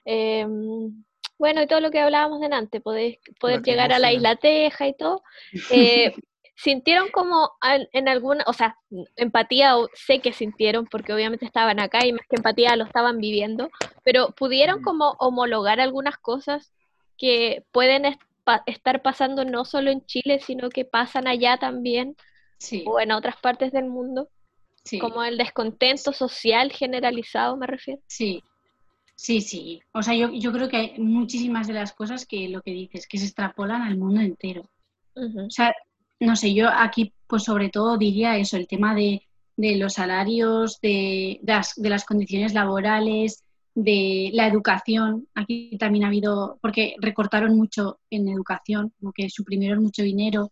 [SPEAKER 2] em, bueno, y todo lo que hablábamos delante, poder, poder llegar a la. Isla Teja y todo. eh, sintieron como en alguna, o sea, empatía o- sé que sintieron porque obviamente estaban acá y más que empatía lo estaban viviendo, pero pudieron como homologar algunas cosas que pueden pa- estar pasando no solo en Chile, sino que pasan allá también
[SPEAKER 5] Sí,
[SPEAKER 2] o en otras partes del mundo,
[SPEAKER 5] sí,
[SPEAKER 2] como el descontento social generalizado, me refiero.
[SPEAKER 5] sí, sí, sí. O sea, yo, yo creo que hay muchísimas de las cosas que lo que dices, que se extrapolan al mundo entero. O sea, no sé, yo aquí pues sobre todo diría eso, el tema de, de los salarios, de, las, de las condiciones laborales, de la educación. Aquí también ha habido, porque recortaron mucho en educación, como que suprimieron mucho dinero.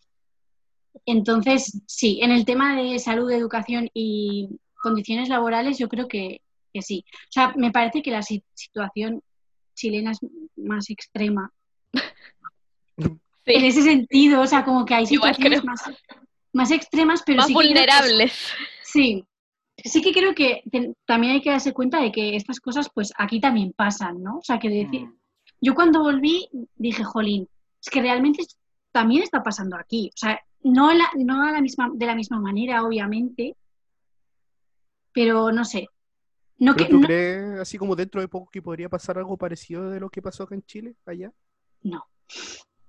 [SPEAKER 5] Entonces, sí, en el tema de salud, educación y condiciones laborales, yo creo que, que sí. O sea, me parece que la si- situación chilena es más extrema en ese sentido, o sea, como que hay situaciones más, más extremas, pero
[SPEAKER 2] más
[SPEAKER 5] sí que-
[SPEAKER 2] vulnerables.
[SPEAKER 5] sí, sí que creo que te- también hay que darse cuenta de que estas cosas, pues aquí también pasan, ¿no? O sea, que decir,
[SPEAKER 4] Mm.
[SPEAKER 5] yo cuando volví dije, jolín, es que realmente también está pasando aquí, o sea, no, la, no a la misma, de la misma manera, obviamente, pero no sé. No
[SPEAKER 3] ¿Pero
[SPEAKER 5] que,
[SPEAKER 3] tú
[SPEAKER 5] no,
[SPEAKER 3] crees, así como dentro de poco, que podría pasar algo parecido de lo que pasó acá en Chile, allá?
[SPEAKER 5] no,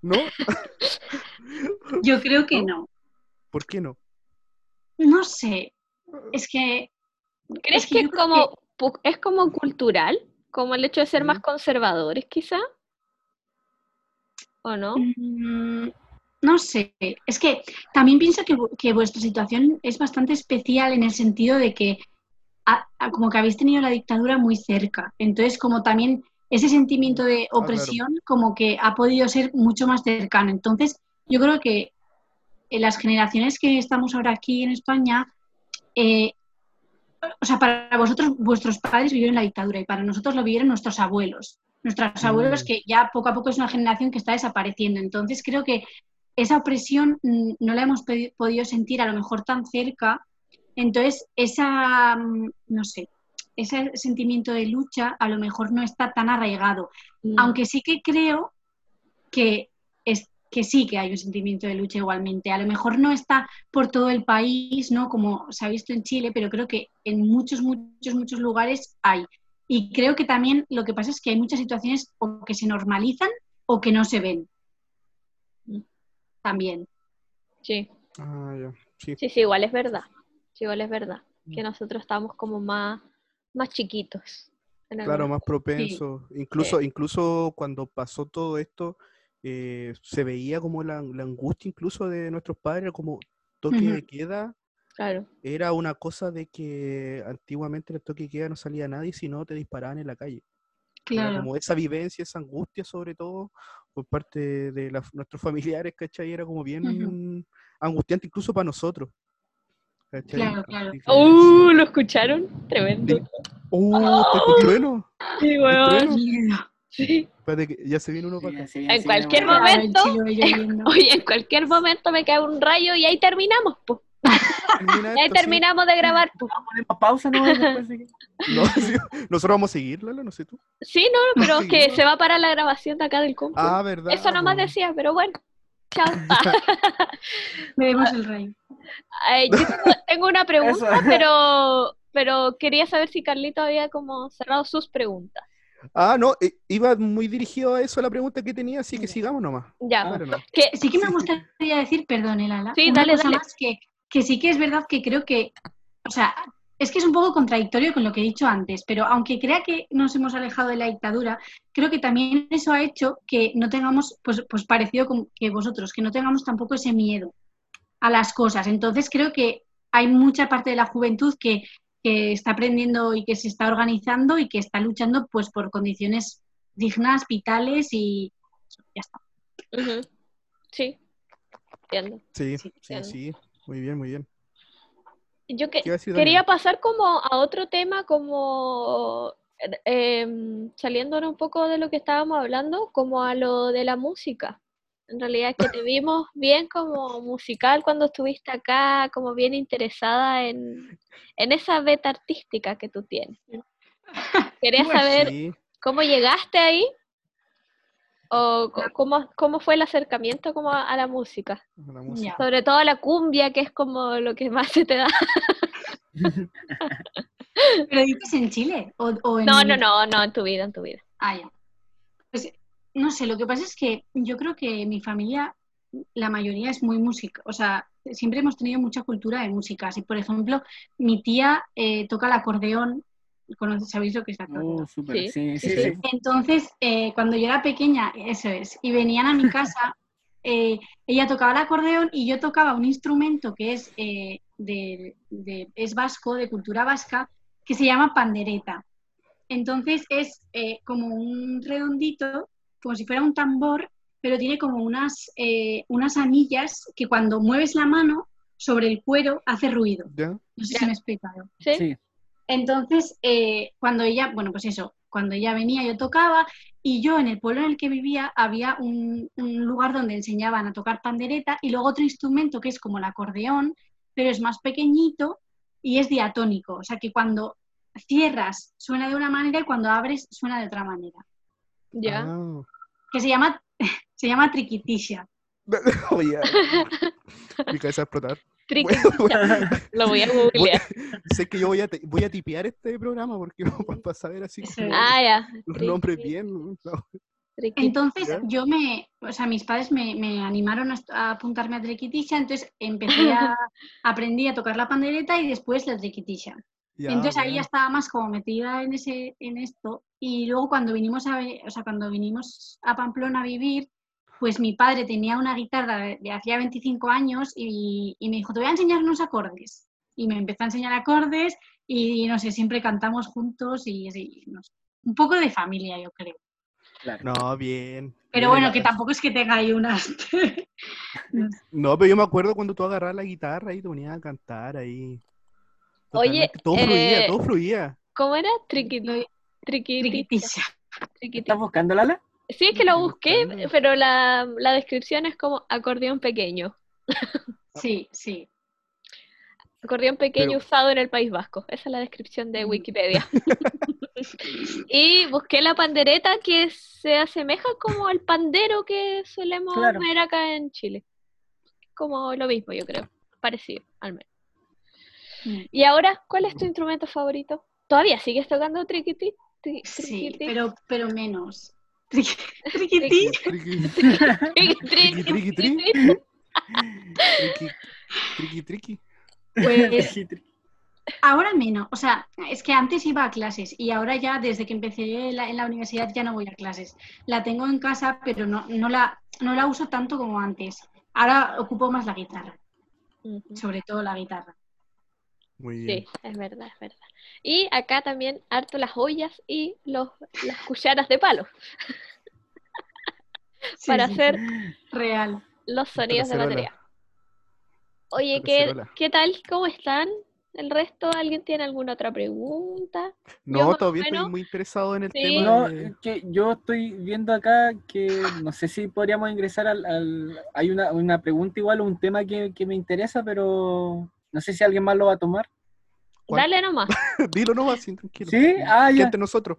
[SPEAKER 3] ¿No?
[SPEAKER 5] yo creo que
[SPEAKER 3] ¿No?
[SPEAKER 5] no.
[SPEAKER 3] ¿Por qué no?
[SPEAKER 5] No sé, es que...
[SPEAKER 2] ¿Crees
[SPEAKER 5] es
[SPEAKER 2] que,
[SPEAKER 5] creo
[SPEAKER 2] como es como cultural? Como el hecho de ser más conservadores, quizá? ¿O no?
[SPEAKER 5] Mm, no sé, es que también pienso que, que vuestra situación es bastante especial en el sentido de que a- a- como que habéis tenido la dictadura muy cerca. Entonces, como también ese sentimiento de
[SPEAKER 3] claro.
[SPEAKER 5] opresión como que ha podido ser mucho más cercano. Entonces, yo creo que en las generaciones que estamos ahora aquí en España, eh, o sea, para vosotros, vuestros padres vivieron la dictadura y para nosotros lo vivieron nuestros abuelos. Nuestros abuelos
[SPEAKER 3] Mm.
[SPEAKER 5] que ya poco a poco es una generación que está desapareciendo. Entonces, creo que esa opresión mm, no la hemos podido sentir a lo mejor tan cerca. Entonces, esa, mm, no sé, ese sentimiento de lucha a lo mejor no está tan arraigado.
[SPEAKER 2] Mm.
[SPEAKER 5] Aunque sí que creo que, es, que sí que hay un sentimiento de lucha igualmente. A lo mejor no está por todo el país, ¿no? Como se ha visto en Chile, pero creo que en muchos, muchos, muchos lugares hay. Y creo que también lo que pasa es que hay muchas situaciones o que se normalizan o que no se ven. También.
[SPEAKER 2] Sí,
[SPEAKER 3] Ah. Sí.
[SPEAKER 2] sí, sí, igual es verdad. Sí, igual es verdad. Que
[SPEAKER 3] Mm.
[SPEAKER 2] nosotros estamos como más, más chiquitos.
[SPEAKER 3] Claro, más propenso. Incluso, incluso cuando pasó todo esto, eh, se veía como la, la angustia incluso de nuestros padres, como toque de queda.
[SPEAKER 2] Claro.
[SPEAKER 3] Era una cosa de que antiguamente en el toque de queda no salía nadie, sino te disparaban en la calle. Era
[SPEAKER 5] Claro.
[SPEAKER 3] como esa vivencia, esa angustia sobre todo por parte de la- nuestros familiares, ¿cachai? Era como bien angustiante incluso para nosotros. ¿Cachai?
[SPEAKER 5] Claro, claro.
[SPEAKER 2] ¡Uh! ¿Lo escucharon? Tremendo.
[SPEAKER 3] ¡Oh! ¿Está con trueno?
[SPEAKER 2] Sí,
[SPEAKER 3] ¿Hay
[SPEAKER 2] weón. Sí.
[SPEAKER 3] Espérate que ya se viene uno para acá.
[SPEAKER 4] sí,
[SPEAKER 2] En
[SPEAKER 4] sí,
[SPEAKER 2] cualquier
[SPEAKER 4] bueno.
[SPEAKER 2] Momento-. Oye, en cualquier momento me cae un rayo y ahí terminamos, pues.
[SPEAKER 3] Termina
[SPEAKER 2] Y ahí
[SPEAKER 3] esto, sí.
[SPEAKER 2] terminamos de grabar, pues.
[SPEAKER 4] Ponemos pausa, ¿no?
[SPEAKER 3] No, sí, nosotros vamos a seguir, Lala, no sé tú.
[SPEAKER 2] Sí, no, pero
[SPEAKER 3] Sí,
[SPEAKER 2] que se va para la grabación de acá del compu.
[SPEAKER 3] Ah, verdad.
[SPEAKER 2] Eso nomás
[SPEAKER 3] po.
[SPEAKER 2] decía, pero bueno. Chao.
[SPEAKER 5] Bebemos el rayo.
[SPEAKER 2] Ay, yo tengo- tengo una pregunta,
[SPEAKER 4] Eso.
[SPEAKER 2] pero, pero quería saber si Carlito había como cerrado sus preguntas.
[SPEAKER 3] Ah, no, eh, iba muy dirigido a eso la pregunta que tenía, así que sigamos nomás.
[SPEAKER 2] Ya.
[SPEAKER 4] Ah.
[SPEAKER 3] Claro, no.
[SPEAKER 2] que-
[SPEAKER 5] Sí que me gustaría decir, perdón, Elala,
[SPEAKER 2] Sí,
[SPEAKER 5] una
[SPEAKER 2] dale,
[SPEAKER 5] cosa
[SPEAKER 2] dale.
[SPEAKER 5] más que, que sí que es verdad que creo que, o sea, es que es un poco contradictorio con lo que he dicho antes, pero aunque crea que nos hemos alejado de la dictadura, creo que también eso ha hecho que no tengamos, pues, pues parecido con que vosotros, que no tengamos tampoco ese miedo a las cosas. Entonces creo que hay mucha parte de la juventud que, que está aprendiendo y que se está organizando y que está luchando pues por condiciones dignas, vitales y ya está.
[SPEAKER 2] Sí, entiendo.
[SPEAKER 3] Sí,
[SPEAKER 5] Sí,
[SPEAKER 3] sí, sí. Muy bien, muy bien.
[SPEAKER 2] Yo que,
[SPEAKER 3] ¿Qué iba a decir
[SPEAKER 2] quería pasar como a otro tema, como em, saliendo un poco de lo que estábamos hablando, como a lo de la música. En realidad que te vimos bien como musical cuando estuviste acá, como bien interesada en, en esa beta artística que tú tienes. Quería
[SPEAKER 5] Bueno,
[SPEAKER 2] saber
[SPEAKER 3] Sí,
[SPEAKER 2] cómo llegaste ahí o cómo, cómo fue el acercamiento como a, a la música.
[SPEAKER 3] la música.
[SPEAKER 5] Ya.
[SPEAKER 2] Sobre todo la cumbia, que es como lo que más se te da.
[SPEAKER 5] ¿Pero dices en Chile? O, o en...
[SPEAKER 2] No, no, no, no, en tu vida, en tu vida.
[SPEAKER 5] Ah, ya. Pues no sé, lo que pasa es que yo creo que mi familia, la mayoría es muy música, o sea, siempre hemos tenido mucha cultura de música. Así, por ejemplo, mi tía eh, toca el acordeón, ¿conoces- ¿sabéis lo que es el acordeón?
[SPEAKER 4] Oh, súper,
[SPEAKER 2] Sí,
[SPEAKER 4] sí,
[SPEAKER 2] sí,
[SPEAKER 4] sí,
[SPEAKER 2] sí.
[SPEAKER 4] sí.
[SPEAKER 5] Entonces, eh, cuando yo era pequeña, eso es, y venían a mi casa, eh, ella tocaba el acordeón y yo tocaba un instrumento que es, eh, de, de- es vasco, de cultura vasca, que se llama pandereta. Entonces es eh, como un redondito, como si fuera un tambor, pero tiene como unas, eh, unas anillas que cuando mueves la mano sobre el cuero hace ruido.
[SPEAKER 3] ¿Ya?
[SPEAKER 5] No sé
[SPEAKER 2] Ya.
[SPEAKER 5] si me he explicado.
[SPEAKER 2] ¿Sí?
[SPEAKER 5] Entonces, eh, cuando ella, bueno, pues eso, cuando ella venía yo tocaba y yo en el pueblo en el que vivía había un, un lugar donde enseñaban a tocar pandereta y luego otro instrumento que es como el acordeón, pero es más pequeñito y es diatónico, o sea que cuando cierras suena de una manera y cuando abres suena de otra manera,
[SPEAKER 2] Ya.
[SPEAKER 3] Ah.
[SPEAKER 5] que se llama, se llama triquitisha.
[SPEAKER 3] Oye, mi cabeza a explotar. Bueno,
[SPEAKER 2] Lo voy a googlear.
[SPEAKER 3] sé que yo voy a, voy a tipear este programa porque para saber así como.
[SPEAKER 2] Ah, ya.
[SPEAKER 3] los
[SPEAKER 2] Triqui-
[SPEAKER 3] nombres bien. ¿no?
[SPEAKER 5] Entonces
[SPEAKER 3] ¿Ya?
[SPEAKER 5] yo me, o sea, mis padres me, me animaron a, apuntarme a triquitisha, entonces empecé a, aprendí a tocar la pandereta y después la triquitisha.
[SPEAKER 3] Ya,
[SPEAKER 5] Entonces ahí ya estaba más como metida en ese, en esto. Y luego cuando vinimos a, o sea, cuando vinimos a Pamplona a vivir, pues mi padre tenía una guitarra de, de hacía 25 años y, y me dijo, te voy a enseñar unos acordes. Y me empezó a enseñar acordes y no sé, siempre cantamos juntos y, y no sé, un poco de familia, yo creo.
[SPEAKER 4] Claro.
[SPEAKER 3] No, bien.
[SPEAKER 5] Pero
[SPEAKER 3] Bien,
[SPEAKER 5] bueno, que tampoco es que tenga ahí unas... No sé.
[SPEAKER 3] No, pero yo me acuerdo cuando tú agarrabas la guitarra y te ponías a cantar ahí.
[SPEAKER 2] Oye,
[SPEAKER 3] todo fluía,
[SPEAKER 2] eh,
[SPEAKER 3] todo fluía.
[SPEAKER 2] ¿Cómo era? Triqui,
[SPEAKER 5] Triquitilla.
[SPEAKER 2] triquitita.
[SPEAKER 4] ¿Estás buscando, Lala?
[SPEAKER 2] Sí, es que lo busqué, pero la, la descripción es como acordeón pequeño.
[SPEAKER 5] Sí, sí.
[SPEAKER 2] Acordeón pequeño
[SPEAKER 3] Pero-
[SPEAKER 2] usado en el País Vasco. Esa es la descripción de
[SPEAKER 5] Mm.
[SPEAKER 2] Wikipedia. y busqué la pandereta que se asemeja como al pandero que solemos
[SPEAKER 4] Claro.
[SPEAKER 2] ver acá en Chile. Como lo mismo, yo creo. Parecido, al menos.
[SPEAKER 5] Mm.
[SPEAKER 2] Y ahora, ¿cuál es tu instrumento favorito? ¿Todavía sigues tocando triquiti? Tri-
[SPEAKER 5] Sí, pero, pero menos. Triqui- Triquití.
[SPEAKER 3] Triqui,
[SPEAKER 2] Triqui, triqui,
[SPEAKER 3] triqui, triqui.
[SPEAKER 2] triqui.
[SPEAKER 3] triqui, triqui, triqui.
[SPEAKER 5] Pues ahora menos. O sea, es que antes iba a clases y ahora ya, desde que empecé la- en la universidad, ya no voy a clases. La tengo en casa, pero no, no, la, no la uso tanto como antes. Ahora ocupo más la guitarra, sobre todo la guitarra.
[SPEAKER 3] Muy bien.
[SPEAKER 2] Sí, es verdad, es verdad. Y acá también harto las ollas y los, las cucharas de palo
[SPEAKER 5] Sí,
[SPEAKER 2] para
[SPEAKER 5] sí,
[SPEAKER 2] hacer
[SPEAKER 5] Real.
[SPEAKER 2] los sonidos de batería. Oye, ¿qué. ¿qué tal? ¿Cómo están? ¿El resto? ¿Alguien tiene alguna otra pregunta?
[SPEAKER 3] No, todavía estoy muy interesado en el
[SPEAKER 2] Sí.
[SPEAKER 3] tema.
[SPEAKER 4] No,
[SPEAKER 3] de-
[SPEAKER 4] es que yo estoy viendo acá que no sé si podríamos ingresar al... al- hay una, una pregunta igual, un tema que, que me interesa, pero no sé si alguien más lo va a tomar.
[SPEAKER 3] ¿Cuál?
[SPEAKER 2] Dale nomás.
[SPEAKER 3] Dilo nomás, sí, tranquilo.
[SPEAKER 4] ¿Sí? Ah, ya.
[SPEAKER 3] entre nosotros.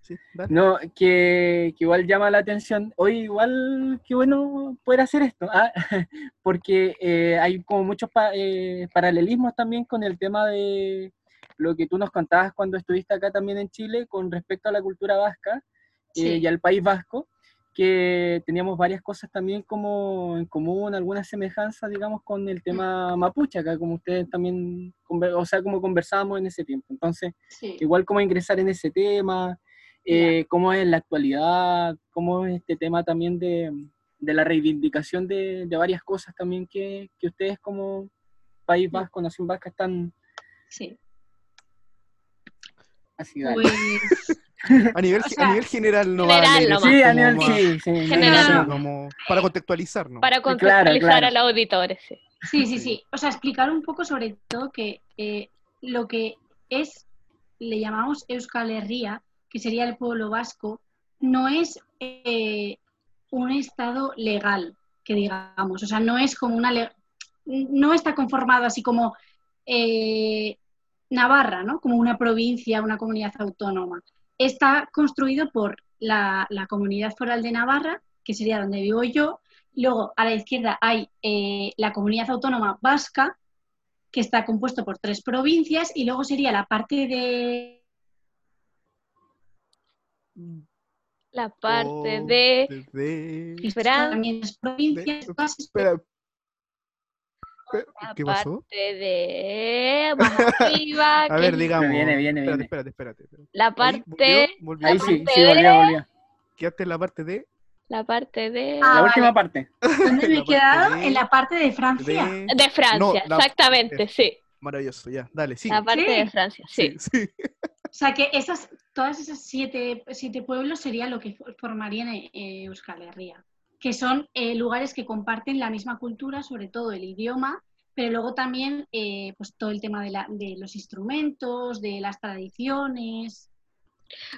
[SPEAKER 3] Sí, dale.
[SPEAKER 4] No, que, que igual llama la atención. Oye, igual qué bueno poder hacer esto, ah, porque eh, hay como muchos pa- eh, paralelismos también con el tema de lo que tú nos contabas cuando estuviste acá también en Chile con respecto a la cultura vasca eh, y al País Vasco, que teníamos varias cosas también como en común, algunas semejanzas, digamos, con el tema mapuche, acá como ustedes también, o sea, como conversábamos en ese tiempo. Entonces,
[SPEAKER 5] Sí.
[SPEAKER 4] igual cómo ingresar en ese tema, eh, cómo es la actualidad, cómo es este tema también de, de la reivindicación de, de varias cosas también que, que ustedes como País Vasco, Nación Vasca, están
[SPEAKER 5] sí.
[SPEAKER 4] así. dale.
[SPEAKER 5] Pues,
[SPEAKER 3] A nivel,
[SPEAKER 5] O sea,
[SPEAKER 3] a nivel general no
[SPEAKER 2] general
[SPEAKER 3] va a leer eso
[SPEAKER 4] sí, a nivel,
[SPEAKER 3] más-
[SPEAKER 4] sí, sí,
[SPEAKER 2] General.
[SPEAKER 3] como para contextualizar, ¿no?
[SPEAKER 2] Para
[SPEAKER 4] claro,
[SPEAKER 2] contextualizar
[SPEAKER 4] claro.
[SPEAKER 2] a los auditores. sí.
[SPEAKER 5] Sí, sí, sí. O sea, explicar un poco sobre todo que eh, lo que es, le llamamos Euskal Herria, que sería el pueblo vasco, no es eh, un estado legal, que digamos. O sea, no es como una... le- No está conformado así como eh, Navarra, ¿no? Como una provincia, una comunidad autónoma. Está construido por la, la comunidad foral de Navarra, que sería donde vivo yo, Luego, a la izquierda hay eh, la comunidad autónoma vasca, que está compuesto por tres provincias, y luego sería la parte de...
[SPEAKER 2] La parte
[SPEAKER 3] Oh,
[SPEAKER 2] de...
[SPEAKER 3] de-
[SPEAKER 5] también es provincias
[SPEAKER 3] de-
[SPEAKER 5] vascas,
[SPEAKER 3] Espera. ¿Qué pasó?
[SPEAKER 2] parte de... Más arriba,
[SPEAKER 3] A
[SPEAKER 2] que
[SPEAKER 3] ver, digamos.
[SPEAKER 4] Viene, viene,
[SPEAKER 3] espérate,
[SPEAKER 4] viene.
[SPEAKER 3] espérate, espérate, espérate.
[SPEAKER 2] la
[SPEAKER 3] Ahí,
[SPEAKER 2] parte...
[SPEAKER 3] volvió, volvió.
[SPEAKER 4] Ahí
[SPEAKER 2] La
[SPEAKER 4] sí, sí,
[SPEAKER 2] de-
[SPEAKER 4] volvió, volvió.
[SPEAKER 3] Quedaste en la parte de.
[SPEAKER 2] La parte de...
[SPEAKER 5] Ah,
[SPEAKER 4] La última parte.
[SPEAKER 5] ¿Dónde me he quedado?
[SPEAKER 3] de-
[SPEAKER 5] En la parte de Francia.
[SPEAKER 3] de...
[SPEAKER 2] De Francia,
[SPEAKER 3] No, la-
[SPEAKER 2] exactamente, sí.
[SPEAKER 3] Maravilloso, ya, dale, sí.
[SPEAKER 2] La parte
[SPEAKER 5] Sí.
[SPEAKER 2] de Francia, sí.
[SPEAKER 3] Sí, sí.
[SPEAKER 5] O sea que esas, todas esas siete, siete pueblos sería lo que formarían eh, Euskal Herria, que son eh, lugares que comparten la misma cultura, sobre todo el idioma, pero luego también eh, pues todo el tema de, la- de los instrumentos, de las tradiciones.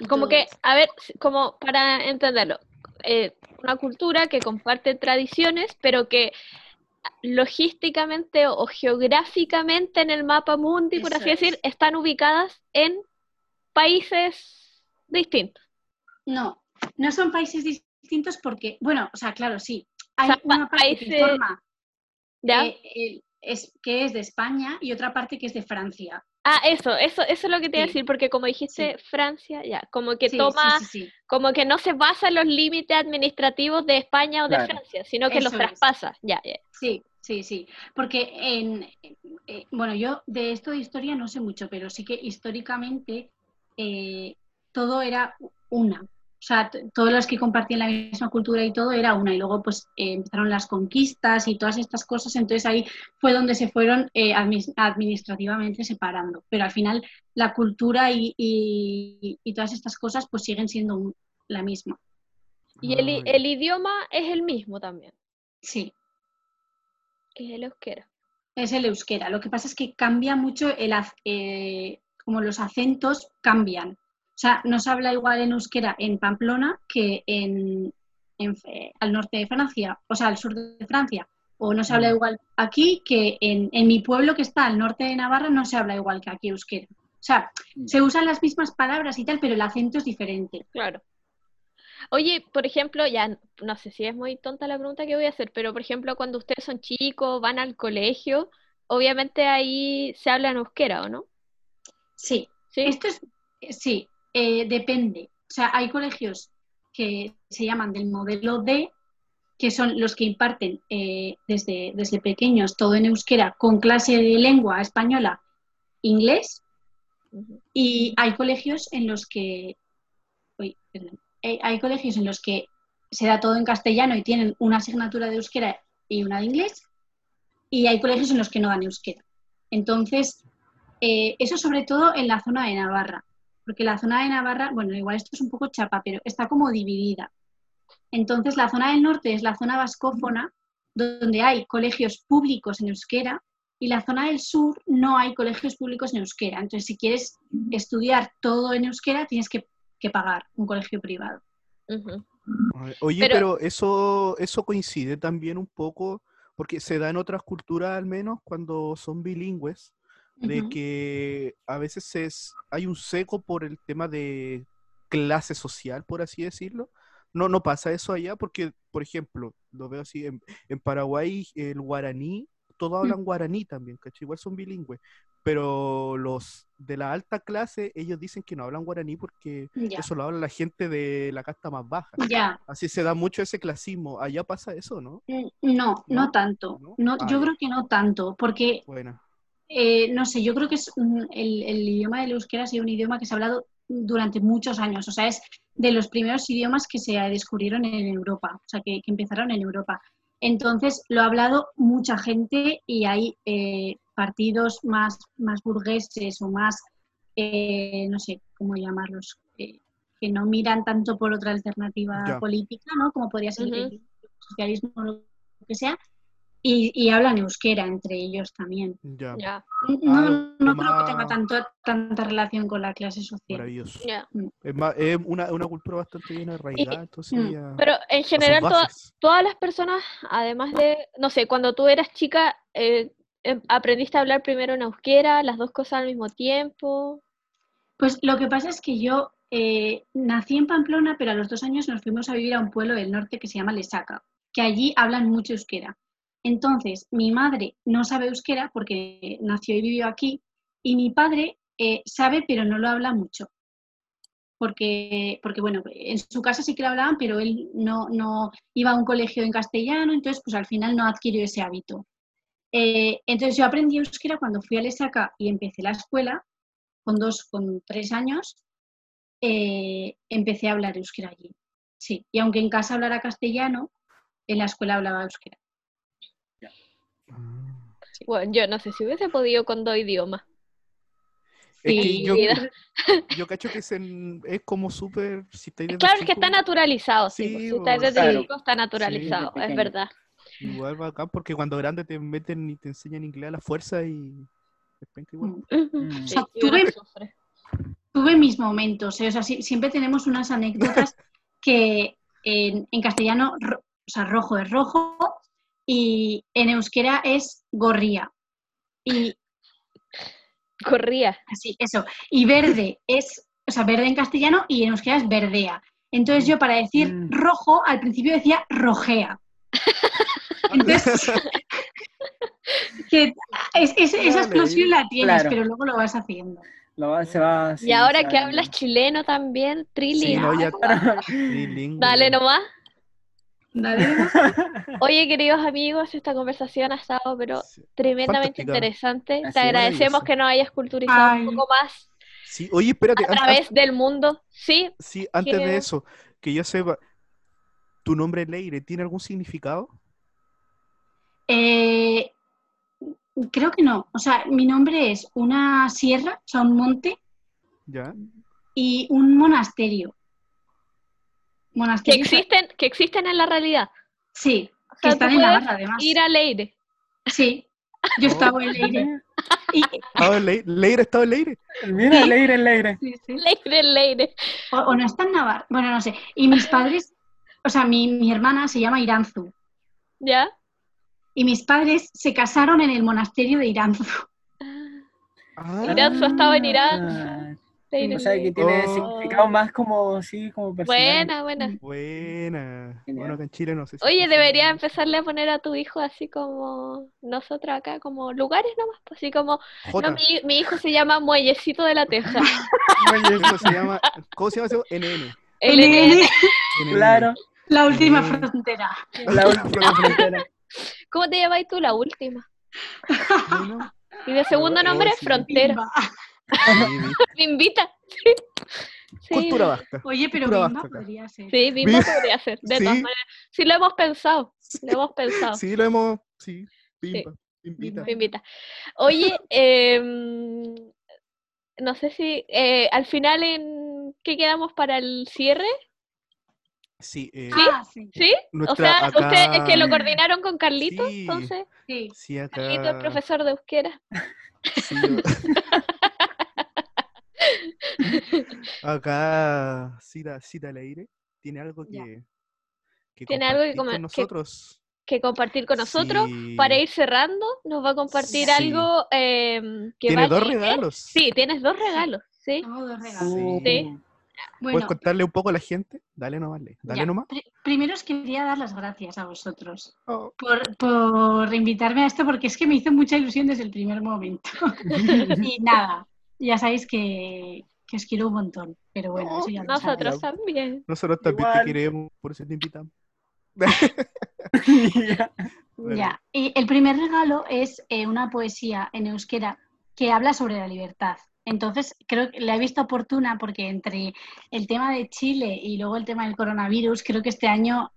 [SPEAKER 2] Como que,
[SPEAKER 5] eso.
[SPEAKER 2] a ver, como para entenderlo, eh, una cultura que comparte tradiciones, pero que logísticamente o geográficamente en el mapa mundi, por
[SPEAKER 5] Eso
[SPEAKER 2] así decir,
[SPEAKER 5] es.
[SPEAKER 2] están ubicadas en países distintos.
[SPEAKER 5] No, no son países distintos porque, bueno, o sea, claro, sí. Hay
[SPEAKER 2] sea,
[SPEAKER 5] una parte que
[SPEAKER 2] países-
[SPEAKER 5] forma
[SPEAKER 2] ¿Ya?
[SPEAKER 5] el- es, que es de España y otra parte que es de Francia.
[SPEAKER 2] Ah, eso, eso, eso es lo que te iba a decir, porque como dijiste Francia, ya, como que
[SPEAKER 5] Sí,
[SPEAKER 2] toma,
[SPEAKER 5] sí, sí.
[SPEAKER 2] como que no se basa en los límites administrativos de España o de
[SPEAKER 4] Claro.
[SPEAKER 2] Francia, sino que los
[SPEAKER 5] es.
[SPEAKER 2] traspasa, ya, ya.
[SPEAKER 5] Sí, sí, sí. Porque en, eh, bueno, yo de esto de historia no sé mucho, pero sí que históricamente eh, todo era una. O sea, todos los que compartían la misma cultura y todo era una. Y luego, pues, eh, empezaron las conquistas y todas estas cosas. Entonces ahí fue donde se fueron eh, administrativamente separando. Pero al final, la cultura y, y- y todas estas cosas, pues, siguen siendo un- la misma.
[SPEAKER 2] Y el, el idioma es el mismo también,
[SPEAKER 5] Sí.
[SPEAKER 2] es el euskera.
[SPEAKER 5] Es el euskera. Lo que pasa es que cambia mucho el, ac- eh, como los acentos cambian. O sea, no se habla igual en euskera en Pamplona que en, al norte de Francia, o sea, al sur de Francia. O no se habla
[SPEAKER 3] Mm.
[SPEAKER 5] igual aquí que en, en mi pueblo que está al norte de Navarra no se habla igual que aquí euskera. O sea,
[SPEAKER 4] Mm.
[SPEAKER 5] se usan las mismas palabras y tal, pero el acento es diferente.
[SPEAKER 2] Claro. Oye, por ejemplo, ya no sé si es muy tonta la pregunta que voy a hacer, pero por ejemplo, cuando ustedes son chicos, van al colegio, obviamente ahí se habla en euskera, ¿o no?
[SPEAKER 5] Sí,
[SPEAKER 2] Sí.
[SPEAKER 5] Esto es, sí, eh, depende. O sea, hay colegios que se llaman del modelo D, que son los que imparten eh, desde, desde pequeños todo en euskera con clase de lengua española, inglés, y hay colegios en los que, uy, perdón. Eh, hay colegios en los que se da todo en castellano y tienen una asignatura de euskera y una de inglés, y hay colegios en los que no dan euskera. Entonces, eh, eso sobre todo en la zona de Navarra, porque la zona de Navarra, bueno, igual esto es un poco chapa, pero está como dividida. Entonces, la zona del norte es la zona vascófona, donde hay colegios públicos en euskera, y la zona del sur no hay colegios públicos en euskera. Entonces, si quieres estudiar todo en euskera, tienes que, que pagar un colegio privado.
[SPEAKER 3] Oye,
[SPEAKER 2] Pero-
[SPEAKER 3] pero, eso, eso coincide también un poco, porque se da en otras culturas al menos cuando son bilingües, de que a veces es, hay un seco por el tema de clase social, por así decirlo. No, no pasa eso allá porque, por ejemplo, lo veo así, en, en Paraguay el guaraní, todos hablan guaraní también, ¿cachai? Igual son bilingües, pero los de la alta clase, ellos dicen que no hablan guaraní porque
[SPEAKER 5] Ya.
[SPEAKER 3] eso lo habla la gente de la casta más baja. Así se da mucho ese clasismo. Allá pasa eso, ¿no?
[SPEAKER 5] Mm, no, no
[SPEAKER 3] ¿No?
[SPEAKER 5] tanto.
[SPEAKER 3] ¿No?
[SPEAKER 5] No,
[SPEAKER 3] Ah,
[SPEAKER 5] yo creo que no tanto, porque
[SPEAKER 3] Bueno.
[SPEAKER 5] Eh, no sé, yo creo que es un- el, el idioma del euskera ha sido un idioma que se ha hablado durante muchos años, o sea, es de los primeros idiomas que se descubrieron en Europa, o sea, que, que empezaron en Europa. Entonces, lo ha hablado mucha gente y hay eh, partidos más, más burgueses o más, eh, no sé cómo llamarlos, eh, que no miran tanto por otra alternativa
[SPEAKER 3] Ya.
[SPEAKER 5] política, ¿no? Como podría ser el socialismo o lo que sea, y, y hablan euskera entre ellos también.
[SPEAKER 3] Ya,
[SPEAKER 2] Ya,
[SPEAKER 5] No,
[SPEAKER 3] Ah,
[SPEAKER 5] no creo que tenga tanto, tanta relación con la clase social.
[SPEAKER 3] maravilloso.
[SPEAKER 2] ya.
[SPEAKER 3] Es, más, es una, una cultura bastante bien arraigada, entonces
[SPEAKER 5] mm,
[SPEAKER 3] ya-
[SPEAKER 2] Pero en general, toda- todas las personas, además de, no sé, cuando tú eras chica, eh, em- aprendiste a hablar primero en euskera, las dos cosas al mismo tiempo.
[SPEAKER 5] Pues lo que pasa es que yo eh, nací en Pamplona, pero a los dos años nos fuimos a vivir a un pueblo del norte que se llama Lesaca, que allí hablan mucho euskera. Entonces, mi madre no sabe euskera porque nació y vivió aquí, y mi padre eh, sabe, pero no lo habla mucho. Porque, porque, bueno, en su casa sí que lo hablaban, pero él no, no iba a un colegio en castellano, entonces, pues al final no adquirió ese hábito. Eh, entonces, yo aprendí euskera cuando fui a Lesaca y empecé la escuela, con dos, con tres años, eh, empecé a hablar euskera allí. Sí, y aunque en casa hablara castellano, en la escuela hablaba euskera.
[SPEAKER 2] Bueno, yo no sé si hubiese podido con dos idiomas.
[SPEAKER 3] Es que
[SPEAKER 5] Sí,
[SPEAKER 3] yo, yo cacho que es, en- es como súper. Si
[SPEAKER 2] Claro, es que está naturalizado, sí,
[SPEAKER 3] Sí,
[SPEAKER 2] pues, si estás desde
[SPEAKER 4] claro.
[SPEAKER 2] chico está naturalizado, es verdad.
[SPEAKER 3] Igual bacán, porque cuando grande te meten y te enseñan inglés a la fuerza y. igual.
[SPEAKER 5] Mm. Sea, tuve- mis momentos, ¿eh? o sea, sí- siempre tenemos unas anécdotas que en, en castellano, ro- o sea, rojo es rojo y en euskera es gorría. Y
[SPEAKER 2] Corría.
[SPEAKER 5] así, eso. Y verde es, o sea, verde en castellano y en euskera es verdea. Entonces yo para decir
[SPEAKER 4] Mm.
[SPEAKER 5] rojo al principio decía rojea. Entonces, que es- es- esa explosión la tienes,
[SPEAKER 4] claro.
[SPEAKER 5] pero luego lo vas haciendo.
[SPEAKER 4] Lo va- se va, sí,
[SPEAKER 2] Y ahora
[SPEAKER 4] se
[SPEAKER 2] que
[SPEAKER 4] va
[SPEAKER 2] hablas chileno también,
[SPEAKER 3] Sí,
[SPEAKER 2] trilingüe.
[SPEAKER 3] no, ya.
[SPEAKER 2] Dale nomás. Oye, queridos amigos, esta conversación ha estado pero
[SPEAKER 3] Sí.
[SPEAKER 2] tremendamente
[SPEAKER 3] Fantástica.
[SPEAKER 2] interesante.
[SPEAKER 4] Así
[SPEAKER 2] Te agradecemos que nos hayas culturizado
[SPEAKER 5] Ay.
[SPEAKER 2] un poco más
[SPEAKER 3] Sí, oye, espérate.
[SPEAKER 2] a través del mundo. Sí,
[SPEAKER 3] Sí, antes de eso, que yo sepa, ¿tu nombre Leire tiene algún significado?
[SPEAKER 5] Eh, creo que no. O sea, mi nombre es una sierra, o sea, un monte
[SPEAKER 3] ¿Ya?
[SPEAKER 5] y un monasterio.
[SPEAKER 2] Que existen, que existen en la realidad.
[SPEAKER 5] Sí,
[SPEAKER 2] O
[SPEAKER 5] que están en
[SPEAKER 2] puedes
[SPEAKER 5] Navarra además.
[SPEAKER 2] Ir a Leire.
[SPEAKER 5] Sí, yo estaba en Leire. Y,
[SPEAKER 3] ¿Estaba en Leire? ¿Leire estaba en Leire?
[SPEAKER 4] Mira,
[SPEAKER 5] Sí.
[SPEAKER 4] Leire, Leire.
[SPEAKER 5] sí, sí.
[SPEAKER 2] Leire, Leire.
[SPEAKER 5] O, o no está en Navarra. Bueno, no sé. Y mis padres, o sea, mi, mi hermana se llama Iranzu.
[SPEAKER 2] ¿Ya?
[SPEAKER 5] Y mis padres se casaron en el monasterio de Iranzu.
[SPEAKER 3] Ah,
[SPEAKER 2] Iranzu estaba en Irán. Leire,
[SPEAKER 4] O sea, que tiene
[SPEAKER 3] Oh.
[SPEAKER 4] significado más como, sí, como personal.
[SPEAKER 2] Buena, buena.
[SPEAKER 3] buena. Bueno, acá en Chile no sé si
[SPEAKER 2] Oye, debería empezarle a poner a tu hijo así como nosotros acá, como lugares nomás, pues, así como,
[SPEAKER 3] Jota.
[SPEAKER 2] no, mi, mi hijo se llama Muellecito de la Teja.
[SPEAKER 3] Hijo se llama, ¿Cómo se llama eso? NN.
[SPEAKER 2] LN.
[SPEAKER 5] NN,
[SPEAKER 4] Claro,
[SPEAKER 5] la última
[SPEAKER 3] Mm.
[SPEAKER 5] frontera.
[SPEAKER 4] la última frontera.
[SPEAKER 2] ¿Cómo te llamáis tú la última?
[SPEAKER 3] Bueno,
[SPEAKER 2] Y de segundo nombre,
[SPEAKER 3] sí.
[SPEAKER 2] Frontera.
[SPEAKER 5] Bimba.
[SPEAKER 2] Me invita. Sí. Sí,
[SPEAKER 3] Cultura vasca.
[SPEAKER 5] Oye, pero
[SPEAKER 3] Cultura
[SPEAKER 5] Bimba
[SPEAKER 3] vasca
[SPEAKER 5] podría ser.
[SPEAKER 2] Sí, Bimba
[SPEAKER 3] Bim-
[SPEAKER 2] podría ser, de
[SPEAKER 3] Sí.
[SPEAKER 2] todas maneras. Sí, lo hemos pensado. Lo hemos pensado.
[SPEAKER 3] Sí, lo hemos. Sí, pimpa. Invita.
[SPEAKER 2] Me invita. Oye, em, no sé si eh, al final en qué quedamos para el cierre,
[SPEAKER 3] Sí, eh,
[SPEAKER 5] Ah, sí,
[SPEAKER 2] ¿sí? O sea,
[SPEAKER 3] acá.
[SPEAKER 2] ustedes es que lo coordinaron con Carlitos,
[SPEAKER 3] Sí.
[SPEAKER 2] entonces,
[SPEAKER 5] sí.
[SPEAKER 3] Sí, acá.
[SPEAKER 2] Carlitos es profesor de euskera.
[SPEAKER 3] sí, acá, Cita, Cita Leire tiene algo que. que
[SPEAKER 2] Tiene algo que
[SPEAKER 3] con nosotros.
[SPEAKER 2] que compartir con nosotros.
[SPEAKER 3] Sí.
[SPEAKER 2] Para ir cerrando, nos va a compartir
[SPEAKER 3] Sí.
[SPEAKER 2] algo em, que
[SPEAKER 3] Tiene
[SPEAKER 2] va
[SPEAKER 3] dos
[SPEAKER 2] a
[SPEAKER 3] regalos.
[SPEAKER 2] Sí, tienes dos regalos, ¿sí?
[SPEAKER 5] Tengo dos regalos.
[SPEAKER 3] Sí.
[SPEAKER 2] Sí.
[SPEAKER 3] ¿Puedes
[SPEAKER 5] Bueno,
[SPEAKER 3] contarle un poco a la gente? Dale nomás, Le. Dale
[SPEAKER 5] ya.
[SPEAKER 3] nomás.
[SPEAKER 5] Pri- primero os quería dar las gracias a vosotros
[SPEAKER 3] Oh.
[SPEAKER 5] por, por invitarme a esto porque es que me hizo mucha ilusión desde el primer momento. y nada, ya sabéis que, que os quiero un montón, pero bueno, eso ya lo
[SPEAKER 2] Nosotros
[SPEAKER 5] sabéis.
[SPEAKER 2] también.
[SPEAKER 3] Nosotros también
[SPEAKER 4] Igual.
[SPEAKER 3] te queremos, por eso te invitamos.
[SPEAKER 4] Ya.
[SPEAKER 3] Bueno.
[SPEAKER 5] Ya, y el primer regalo es eh, una poesía en euskera que habla sobre la libertad. Entonces, creo que la he visto oportuna porque entre el tema de Chile y luego el tema del coronavirus, creo que este año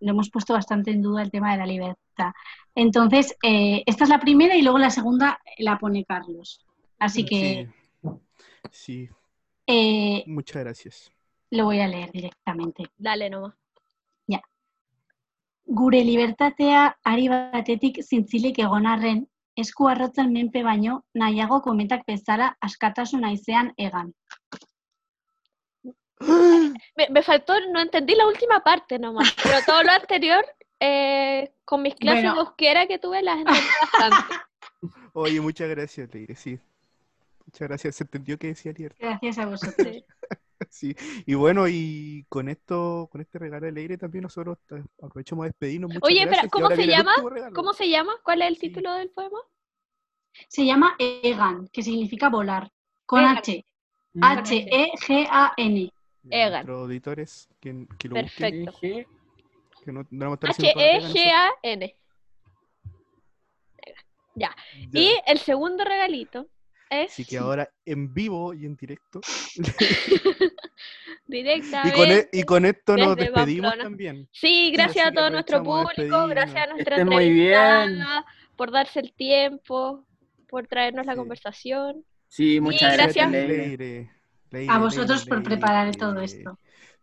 [SPEAKER 5] lo hemos puesto bastante en duda el tema de la libertad. Entonces, eh, esta es la primera y luego la segunda la pone Carlos. Así que
[SPEAKER 3] Sí. Sí,
[SPEAKER 5] eh,
[SPEAKER 3] muchas gracias.
[SPEAKER 5] lo voy a leer directamente.
[SPEAKER 2] Dale nomás.
[SPEAKER 5] Gure libertatea ari batetik zintzilik egon arren, esku arrotzen menpe baino, nahiago kometak bezala askatasun haizean egan.
[SPEAKER 2] Me, me faltó, no entendí la última parte nomás, pero todo lo anterior, eh, con mis clases
[SPEAKER 5] Bueno.
[SPEAKER 2] de euskera que tuve, las entendí bastante.
[SPEAKER 3] Oye, muchas gracias, Leire, sí. Muchas gracias. Se entendió que decía libertad.
[SPEAKER 5] Gracias a vosotros.
[SPEAKER 2] Sí.
[SPEAKER 3] Y bueno, y con esto, con este regalo de Leire también nosotros ta- aprovechamos de despedirnos. Muchas
[SPEAKER 2] Oye,
[SPEAKER 3] gracias, que
[SPEAKER 2] ¿cómo se llama? ¿Cómo se llama? ¿Cuál es el
[SPEAKER 3] Sí.
[SPEAKER 2] título del poema?
[SPEAKER 5] Se llama Egan, que significa volar, con
[SPEAKER 2] Egan.
[SPEAKER 5] H.
[SPEAKER 4] Mm.
[SPEAKER 5] H-E-G-A-N.
[SPEAKER 2] Egan.
[SPEAKER 3] Nuestros auditores que, que lo
[SPEAKER 2] Perfecto.
[SPEAKER 3] busquen, que no, no pega nosotros.
[SPEAKER 2] H-E-G-A-N. Ya.
[SPEAKER 3] Ya.
[SPEAKER 2] Y el segundo regalito es
[SPEAKER 3] Así que ahora en vivo y en directo.
[SPEAKER 2] directamente.
[SPEAKER 3] Y con, e- y con esto nos despedimos
[SPEAKER 2] Pamplona.
[SPEAKER 3] también.
[SPEAKER 2] Sí, gracias a todo nuestro público, gracias a nuestra
[SPEAKER 4] Estén muy bien.
[SPEAKER 2] entrevistada por darse el tiempo, por traernos la conversación.
[SPEAKER 4] Sí, muchas
[SPEAKER 2] gracias.
[SPEAKER 4] gracias, Leire.
[SPEAKER 5] A vosotros
[SPEAKER 3] Leire,
[SPEAKER 5] por preparar
[SPEAKER 3] Leire.
[SPEAKER 5] todo esto.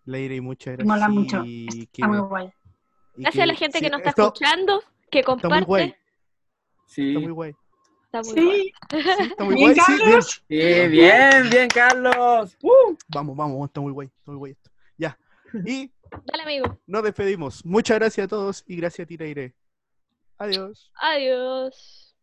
[SPEAKER 3] Leire, muchas gracias.
[SPEAKER 5] Mola mucho.
[SPEAKER 3] y
[SPEAKER 5] Está muy guay.
[SPEAKER 2] Gracias a la gente que nos está
[SPEAKER 3] esto
[SPEAKER 2] escuchando, que
[SPEAKER 3] Está muy
[SPEAKER 2] comparte.
[SPEAKER 3] guay.
[SPEAKER 4] Sí.
[SPEAKER 3] Está muy guay.
[SPEAKER 2] Está muy guay.
[SPEAKER 5] Sí,
[SPEAKER 3] Sí, está muy
[SPEAKER 5] Bien,
[SPEAKER 3] guay. sí, bien.
[SPEAKER 5] Carlos.
[SPEAKER 4] Sí, bien, bien, Carlos. Uh.
[SPEAKER 3] Vamos, vamos, está muy guay. Está muy guay esto. Ya. Y
[SPEAKER 2] Dale, amigo.
[SPEAKER 3] nos despedimos. Muchas gracias a todos y gracias a ti. Adiós.
[SPEAKER 2] Adiós.